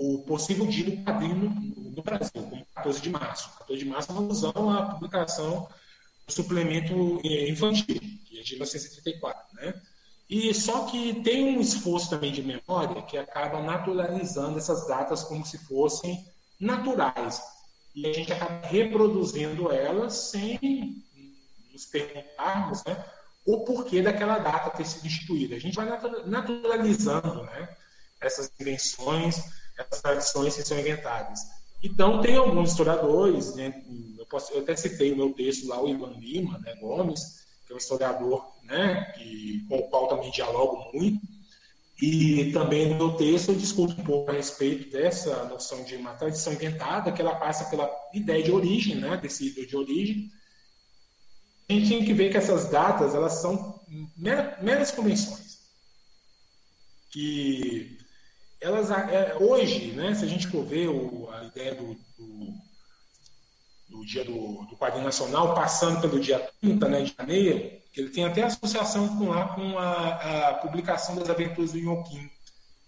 o possível dia do quadrinho no, Brasil, como 14 de março. 14 de março é uma alusão à publicação suplemento eh, infantil, que é de 1934, né? E só que tem um esforço também de memória que acaba naturalizando essas datas como se fossem naturais. E a gente acaba reproduzindo elas sem nos perguntarmos né, o porquê daquela data ter sido instituída. A gente vai naturalizando né, essas invenções, essas tradições que são inventadas. Então, tem alguns historiadores, né, posso, eu, até citei o meu texto lá, o Ivan Lima né, Gomes, que é um historiador né, que, com o qual também dialogo muito, E também no meu texto eu discuto um pouco a respeito dessa noção de uma tradição inventada, que ela passa pela ideia de origem, né, desse ídolo de origem. A gente tem que ver que essas datas elas são meras convenções. Que elas, é, hoje, né, se a gente for ver o, a ideia do, do, do dia do, do quadrinho nacional, passando pelo dia 30 né, de janeiro, ele tem até associação com, lá, com a, a publicação das aventuras do Inhoquim,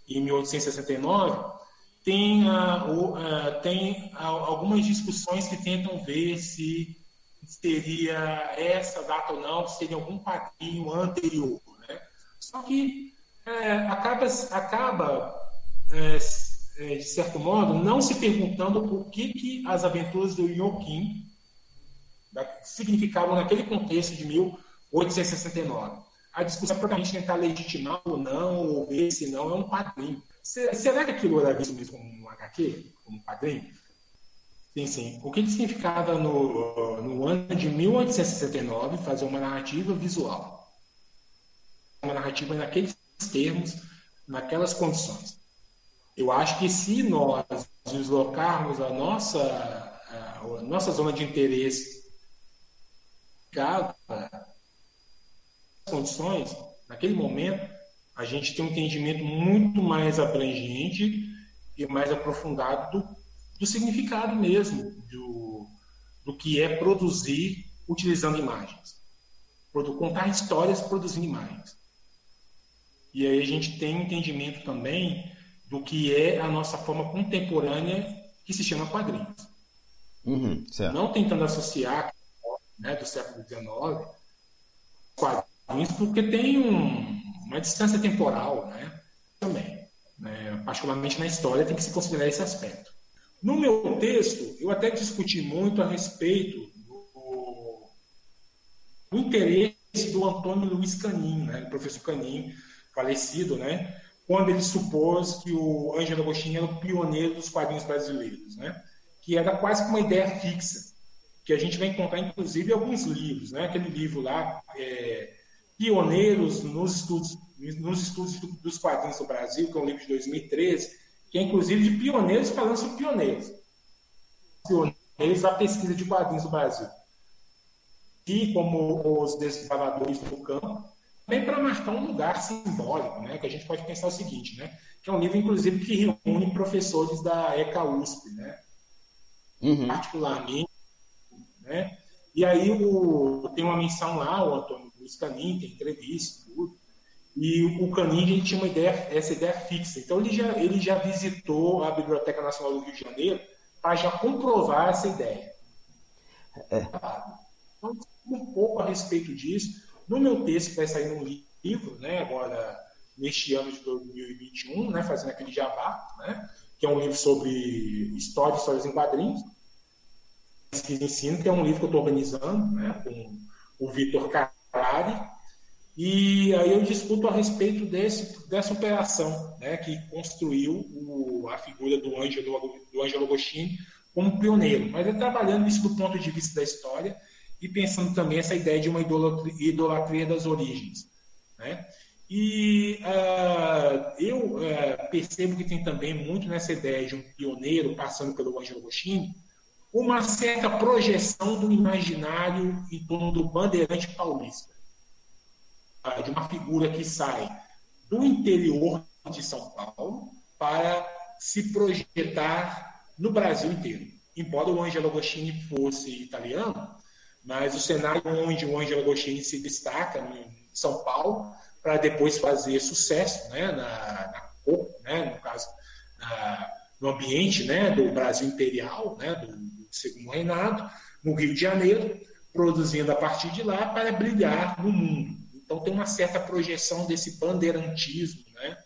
em 1869, tem, a, o, a, tem a, algumas discussões que tentam ver se seria essa data ou não, se seria algum quadrinho anterior. Né? Só que é, acaba, acaba é, de certo modo, não se perguntando por que, que as aventuras do Inhoquim significavam naquele contexto de 1869. 869. A discussão é gente tentar legitimar ou não, ou ver se não é um quadrinho. Será que aquilo era visto mesmo como um HQ, como um quadrinho? Sim, sim. O que, que significava no, no ano de 1869 fazer uma narrativa visual? Uma narrativa naqueles termos, naquelas condições. Eu acho que se nós deslocarmos a nossa, a nossa zona de interesse condições, naquele momento, a gente tem um entendimento muito mais abrangente e mais aprofundado do, do significado mesmo do, do que é produzir utilizando imagens. Contar histórias produzindo imagens. E aí a gente tem um entendimento também do que é a nossa forma contemporânea que se chama quadrinhos. Uhum, Não tentando associar né, do século XIX quadrinhos porque tem um, uma distância temporal né, também. Né, particularmente na história, tem que se considerar esse aspecto. No meu texto, eu até discuti muito a respeito do, do interesse do Antônio Luiz Canin, né, do professor Canin, falecido, né, quando ele supôs que o Ângelo Agostinho era o pioneiro dos quadrinhos brasileiros, né, que era quase como uma ideia fixa, que a gente vai encontrar, inclusive, alguns livros. Né, aquele livro lá, é, pioneiros nos estudos, nos estudos dos quadrinhos do Brasil, que é um livro de 2013, que é inclusive de pioneiros falando sobre pioneiros. Pioneiros da pesquisa de quadrinhos do Brasil. E como os desbravadores do campo, também para marcar um lugar simbólico, né? que a gente pode pensar o seguinte, né? que é um livro, inclusive, que reúne professores da ECA USP, né? Uhum. particularmente. Né? E aí o, tem uma menção lá, o Antônio os Canin, tem entrevista, tudo. E o Canin ele tinha uma ideia, essa ideia fixa. Então ele já, ele já visitou a Biblioteca Nacional do Rio de Janeiro para já comprovar essa ideia. É. Então, um pouco a respeito disso. No meu texto, que vai sair num livro, né, agora neste ano de 2021, né, fazendo aquele jabá, né, que é um livro sobre história, histórias em quadrinhos, que ensino, que é um livro que eu estou organizando, né, com o Vitor Carlos e aí eu discuto a respeito desse, dessa operação, né, que construiu o, a figura do Ângelo, do Ângelo Agostini como pioneiro, mas é trabalhando isso do ponto de vista da história e pensando também essa ideia de uma idolatria, idolatria das origens. Né? E uh, eu uh, percebo que tem também muito nessa ideia de um pioneiro passando pelo Ângelo Agostini, uma certa projeção do imaginário em torno do bandeirante paulista, ah, de uma figura que sai do interior de São Paulo para se projetar no Brasil inteiro. Embora o Angelo Agostini fosse italiano, mas o cenário onde o Angelo Agostini se destaca em São Paulo para depois fazer sucesso né, na, na cor, né, no caso, na, no ambiente né, do Brasil imperial, né, do, segundo reinado, no Rio de Janeiro, produzindo a partir de lá para brilhar no mundo. Então tem uma certa projeção desse bandeirantismo né,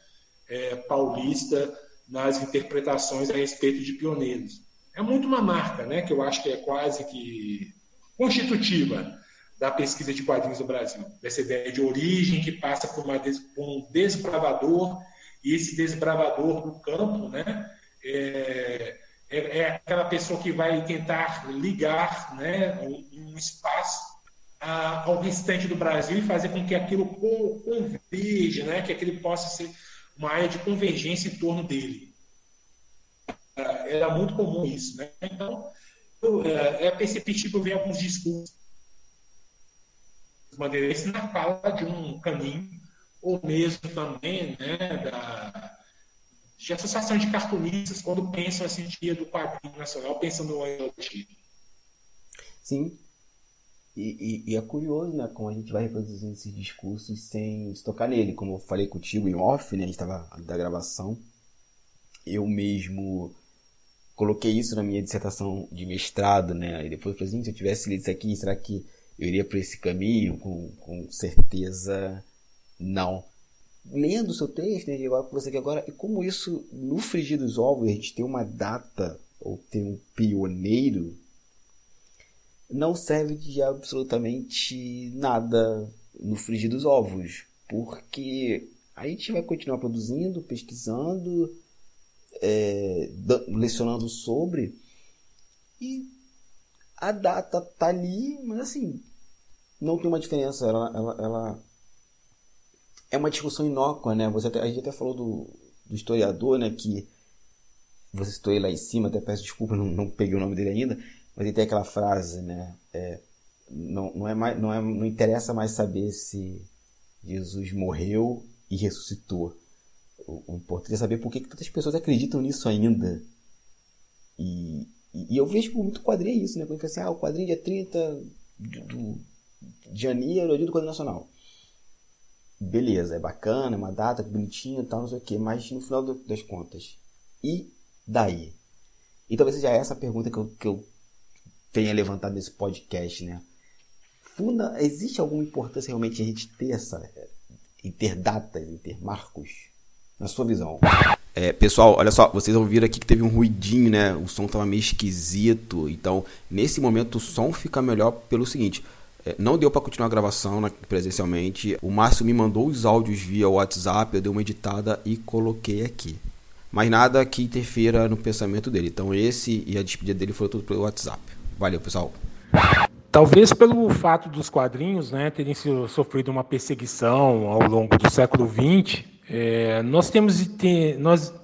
é, paulista nas interpretações a respeito de pioneiros. É muito uma marca, né, que eu acho que é quase que constitutiva da pesquisa de quadrinhos do Brasil, dessa ideia de origem que passa por, uma, por um desbravador, e esse desbravador do campo, né, é, é, é aquela pessoa que vai tentar ligar né, um, um espaço a, ao restante do Brasil e fazer com que aquilo converja, né, que aquilo possa ser uma área de convergência em torno dele. É, era muito comum isso. Né? Então, é, é perceptível ver alguns discursos bandeirantes na fala de um caminho, ou mesmo também né, da, de associação de cartunistas quando pensam assim, dia do quadrinho nacional, pensando no antigo. Sim. E, e, e, é curioso, né, como a gente vai reproduzindo esses discursos sem se tocar nele. Como eu falei contigo em off, né, a gente estava da gravação, eu mesmo coloquei isso na minha dissertação de mestrado, né, e depois eu falei assim, se eu tivesse lido isso aqui, será que eu iria por esse caminho? Com, com certeza não. Lendo o seu texto, né, agora com você aqui agora, e como isso, no frigir dos ovos, a gente tem uma data, ou tem um pioneiro não serve de absolutamente nada no frigir dos ovos, porque a gente vai continuar produzindo, pesquisando, é, lecionando sobre, e a data tá ali, mas assim, não tem uma diferença, ela, ela, ela é uma discussão inócua, né? Você até, a gente até falou do, do historiador, né, que você citou ele lá em cima, até peço desculpa, não, não peguei o nome dele ainda, mas ele tem aquela frase, né? É, não, não, é mais, não, é, não interessa mais saber se Jesus morreu e ressuscitou. O, importante é saber por que, tantas pessoas acreditam nisso ainda. E, e, eu vejo muito quadrinho isso, né? Quando assim, ah, o quadrinho dia 30 de, do, de janeiro é o dia do quadrinho nacional. Beleza, é bacana, é uma data bonitinha e tal, não sei o quê, mas no final das contas, e daí? E talvez seja essa a pergunta que eu, que eu tenha levantado nesse podcast, né? Funda, existe alguma importância realmente a gente ter essa em ter datas, em ter marcos, na sua visão? É, pessoal, olha só, vocês ouviram aqui que teve um ruidinho, né? O som tava meio esquisito. Então, nesse momento, o som fica melhor pelo seguinte: é, não deu para continuar a gravação né, presencialmente. O Márcio me mandou os áudios via WhatsApp, eu dei uma editada e coloquei aqui. Mas nada que interfira no pensamento dele. Então, esse e a despedida dele foi tudo pelo WhatsApp. Valeu, pessoal. Talvez pelo fato dos quadrinhos né, terem sofrido uma perseguição ao longo do século XX, é, nós temos nós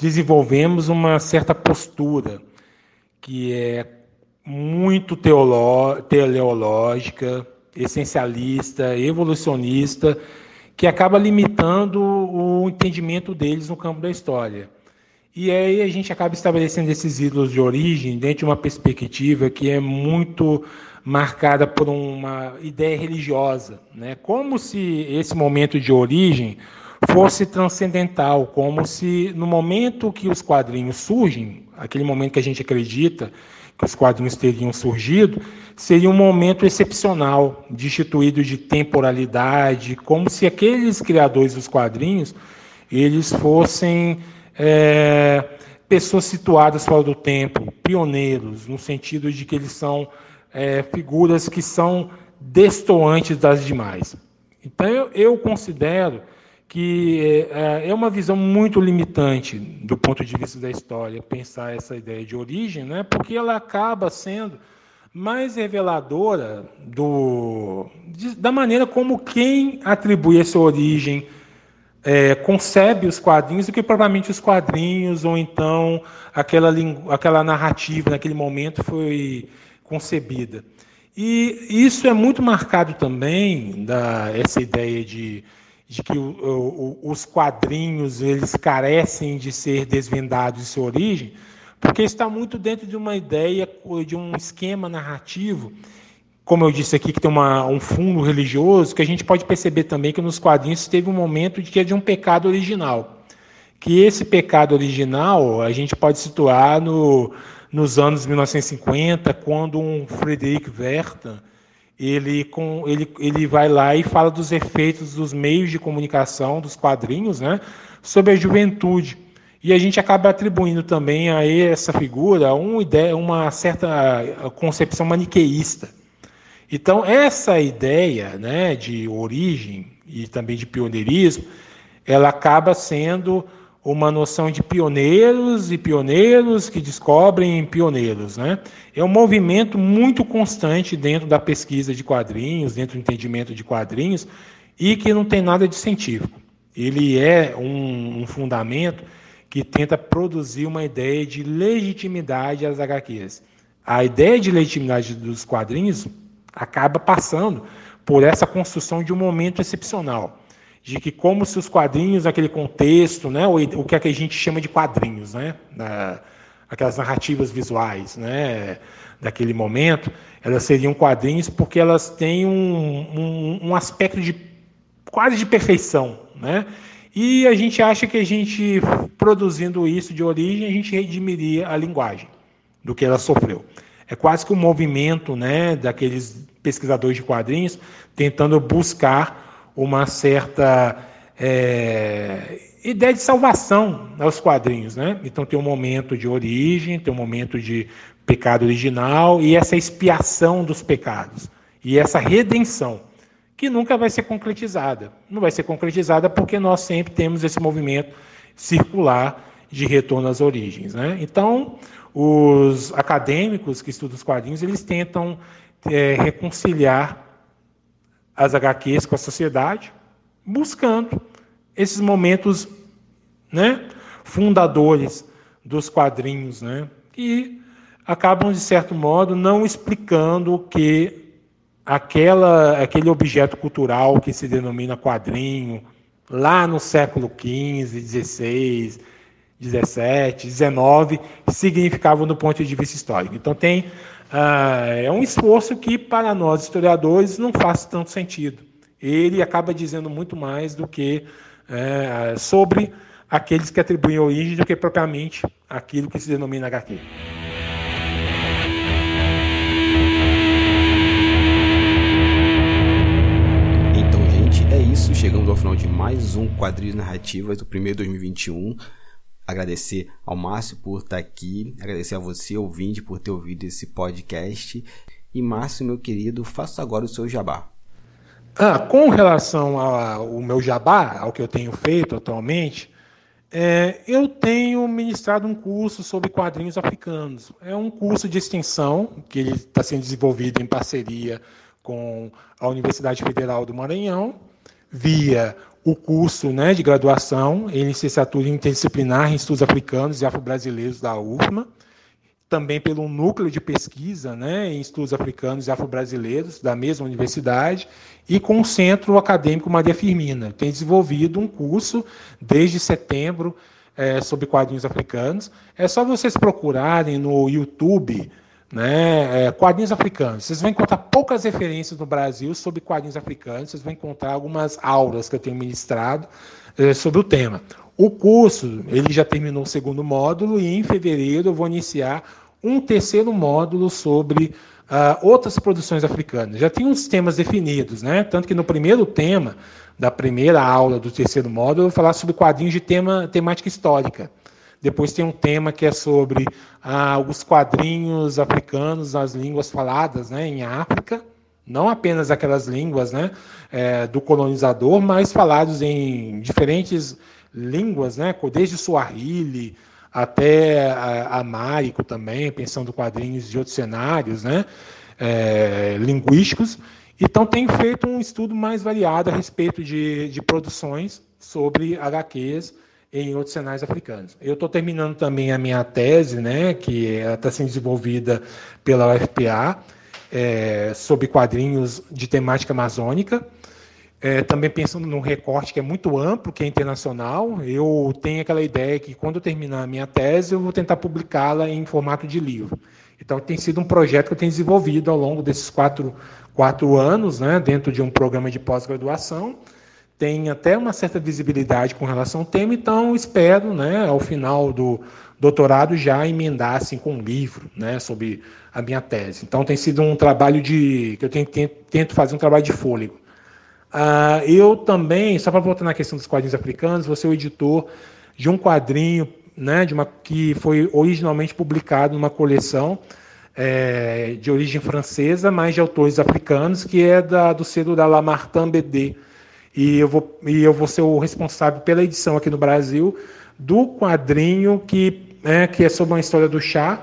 desenvolvemos uma certa postura que é muito teleológica, essencialista, evolucionista, que acaba limitando o entendimento deles no campo da história. E aí a gente acaba estabelecendo esses ídolos de origem dentro de uma perspectiva que é muito marcada por uma ideia religiosa, né? Como se esse momento de origem fosse transcendental, como se no momento que os quadrinhos surgem, aquele momento que a gente acredita que os quadrinhos teriam surgido, seria um momento excepcional, destituído de temporalidade, como se aqueles criadores dos quadrinhos eles fossem é, pessoas situadas fora do tempo, pioneiros, no sentido de que eles são é, figuras que são destoantes das demais. Então, eu, eu considero que é, é uma visão muito limitante do ponto de vista da história pensar essa ideia de origem, né? porque ela acaba sendo mais reveladora do, de, da maneira como quem atribui essa origem é, concebe os quadrinhos do que provavelmente os quadrinhos ou então aquela, aquela narrativa naquele momento foi concebida. E isso é muito marcado também da essa ideia de, de que o, o, os quadrinhos eles carecem de ser desvendados de sua origem, porque está muito dentro de uma ideia, de um esquema narrativo como eu disse aqui, que tem uma, um fundo religioso, que a gente pode perceber também que nos quadrinhos teve um momento de que é de um pecado original. Que esse pecado original a gente pode situar no, nos anos 1950, quando um Frederick Werther ele, com, ele, ele vai lá e fala dos efeitos dos meios de comunicação, dos quadrinhos, né, sobre a juventude. E a gente acaba atribuindo também a essa figura uma, ideia, uma certa concepção maniqueísta então, essa ideia né, de origem e também de pioneirismo, ela acaba sendo uma noção de pioneiros e pioneiros que descobrem pioneiros. Né? É um movimento muito constante dentro da pesquisa de quadrinhos, dentro do entendimento de quadrinhos, e que não tem nada de científico. ele é um, um fundamento que tenta produzir uma ideia de legitimidade às HQs. A ideia de legitimidade dos quadrinhos acaba passando por essa construção de um momento excepcional, de que como se os quadrinhos, naquele contexto, né, o que, é que a gente chama de quadrinhos, né, aquelas narrativas visuais, né, daquele momento, elas seriam quadrinhos porque elas têm um, um, um aspecto de quase de perfeição, né? E a gente acha que a gente, produzindo isso de origem, a gente redimiria a linguagem do que ela sofreu. É quase que um movimento né, daqueles pesquisadores de quadrinhos tentando buscar uma certa é, ideia de salvação aos quadrinhos. Né? Então tem um momento de origem, tem um momento de pecado original e essa expiação dos pecados e essa redenção que nunca vai ser concretizada. Não vai ser concretizada porque nós sempre temos esse movimento circular de retorno às origens. Né? Então, os acadêmicos que estudam os quadrinhos, eles tentam é, reconciliar as HQs com a sociedade, buscando esses momentos né, fundadores dos quadrinhos, né, e acabam, de certo modo, não explicando que aquela, aquele objeto cultural que se denomina quadrinho, lá no século XV, XVI, 17, 19 significavam do ponto de vista histórico. Então tem uh, é um esforço que para nós historiadores não faz tanto sentido. Ele acaba dizendo muito mais do que é, sobre aqueles que atribuem origem do que propriamente aquilo que se denomina HQ. Então, gente, é isso. Chegamos ao final de mais um Quadrinhos Narrativas do primeiro 2021 agradecer ao Márcio por estar aqui, agradecer a você, ouvinte, por ter ouvido esse podcast. E Márcio, meu querido, faça agora o seu jabá. Ah, com relação ao meu jabá, ao que eu tenho feito atualmente, é, eu tenho ministrado um curso sobre quadrinhos africanos. É um curso de extensão que está sendo desenvolvido em parceria com a Universidade Federal do Maranhão, via o curso né, de graduação em licenciatura interdisciplinar em estudos africanos e afro-brasileiros da UFMA, também pelo núcleo de pesquisa né, em estudos africanos e afro-brasileiros da mesma universidade, e com o Centro Acadêmico Maria Firmina. Tem desenvolvido um curso desde setembro é, sobre quadrinhos africanos. É só vocês procurarem no YouTube né, é, quadrinhos africanos. Vocês vão encontrar poucas referências no Brasil sobre quadrinhos africanos, vocês vão encontrar algumas aulas que eu tenho ministrado é, sobre o tema. O curso ele já terminou o segundo módulo e em fevereiro eu vou iniciar um terceiro módulo sobre uh, outras produções africanas. Já tem uns temas definidos, né? Tanto que no primeiro tema da primeira aula do terceiro módulo eu vou falar sobre quadrinhos de tema, temática histórica. Depois tem um tema que é sobre ah, os quadrinhos africanos, as línguas faladas né, em África, não apenas aquelas línguas né, é, do colonizador, mas falados em diferentes línguas, né, desde Swahili até amárico também, pensando quadrinhos de outros cenários né, é, linguísticos. Então, tem feito um estudo mais variado a respeito de, de produções sobre HQs em outros cenários africanos. Eu estou terminando também a minha tese, né, que está sendo desenvolvida pela UFPA, é, sobre quadrinhos de temática amazônica. É, também pensando num recorte que é muito amplo, que é internacional. Eu tenho aquela ideia que quando eu terminar a minha tese, eu vou tentar publicá-la em formato de livro. Então, tem sido um projeto que eu tenho desenvolvido ao longo desses quatro, quatro anos, né, dentro de um programa de pós-graduação tem até uma certa visibilidade com relação ao tema, então espero, né, ao final do doutorado, já emendar assim, com um livro né, sobre a minha tese. Então tem sido um trabalho de. que eu tento, tento fazer um trabalho de fôlego. Uh, eu também, só para voltar na questão dos quadrinhos africanos, vou ser o editor de um quadrinho né, de uma, que foi originalmente publicado numa coleção é, de origem francesa, mas de autores africanos, que é da, do selo da Lamartine BD e eu vou, e eu vou ser o responsável pela edição aqui no Brasil do quadrinho que, é, que é sobre uma história do chá,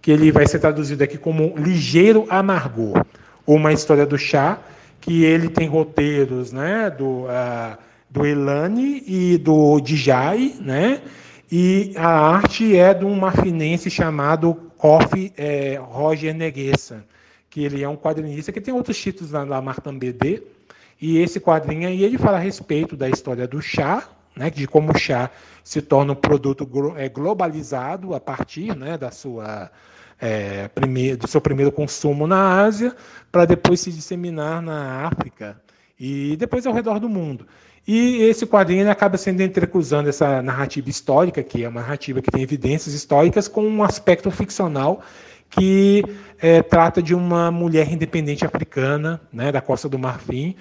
que ele vai ser traduzido aqui como Ligeiro Amargor, uma história do chá, que ele tem roteiros né, do, uh, do Elane e do Dijay, né? E a arte é de um marfinense chamado Kofi é, Roger Neguessa, que ele é um quadrinista que tem outros títulos na, na Martin BD. E esse quadrinho aí ele fala a respeito da história do chá, né, de como o chá se torna um produto é, globalizado a partir né, da sua, é, do seu primeiro consumo na Ásia, para depois se disseminar na África e depois ao redor do mundo. E esse quadrinho acaba sendo entrecruzando essa narrativa histórica, que é uma narrativa que tem evidências históricas, com um aspecto ficcional que é, trata de uma mulher independente africana, né, da Costa do Marfim.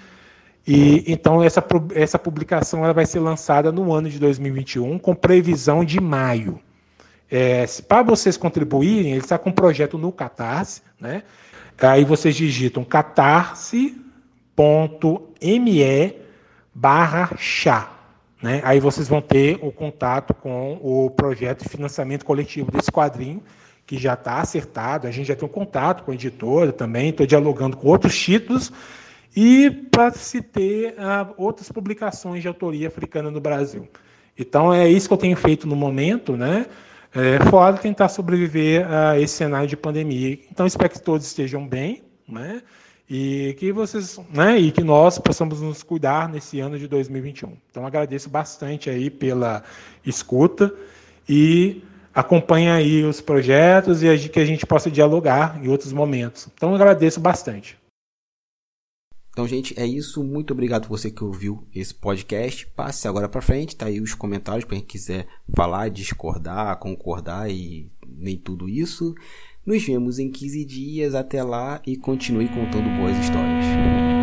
E então essa, essa publicação ela vai ser lançada no ano de 2021, com previsão de maio. É, Para vocês contribuírem, ele está com um projeto no Catarse, né? Aí vocês digitam catarse.me barra chá. Né? Aí vocês vão ter o contato com o projeto de financiamento coletivo desse quadrinho, que já está acertado. A gente já tem um contato com a editora também, estou dialogando com outros títulos, e para se ter uh, outras publicações de autoria africana no Brasil. Então é isso que eu tenho feito no momento, né? É, fora tentar sobreviver a esse cenário de pandemia. Então espero que todos estejam bem, né? e que vocês, né, e que nós possamos nos cuidar nesse ano de 2021. Então agradeço bastante aí pela escuta e acompanhe aí os projetos e que a gente possa dialogar em outros momentos. Então agradeço bastante. Então, gente, é isso. Muito obrigado você que ouviu esse podcast. Passe agora para frente, tá aí os comentários para quem quiser falar, discordar, concordar e nem tudo isso. Nos vemos em 15 dias. Até lá e continue contando boas histórias.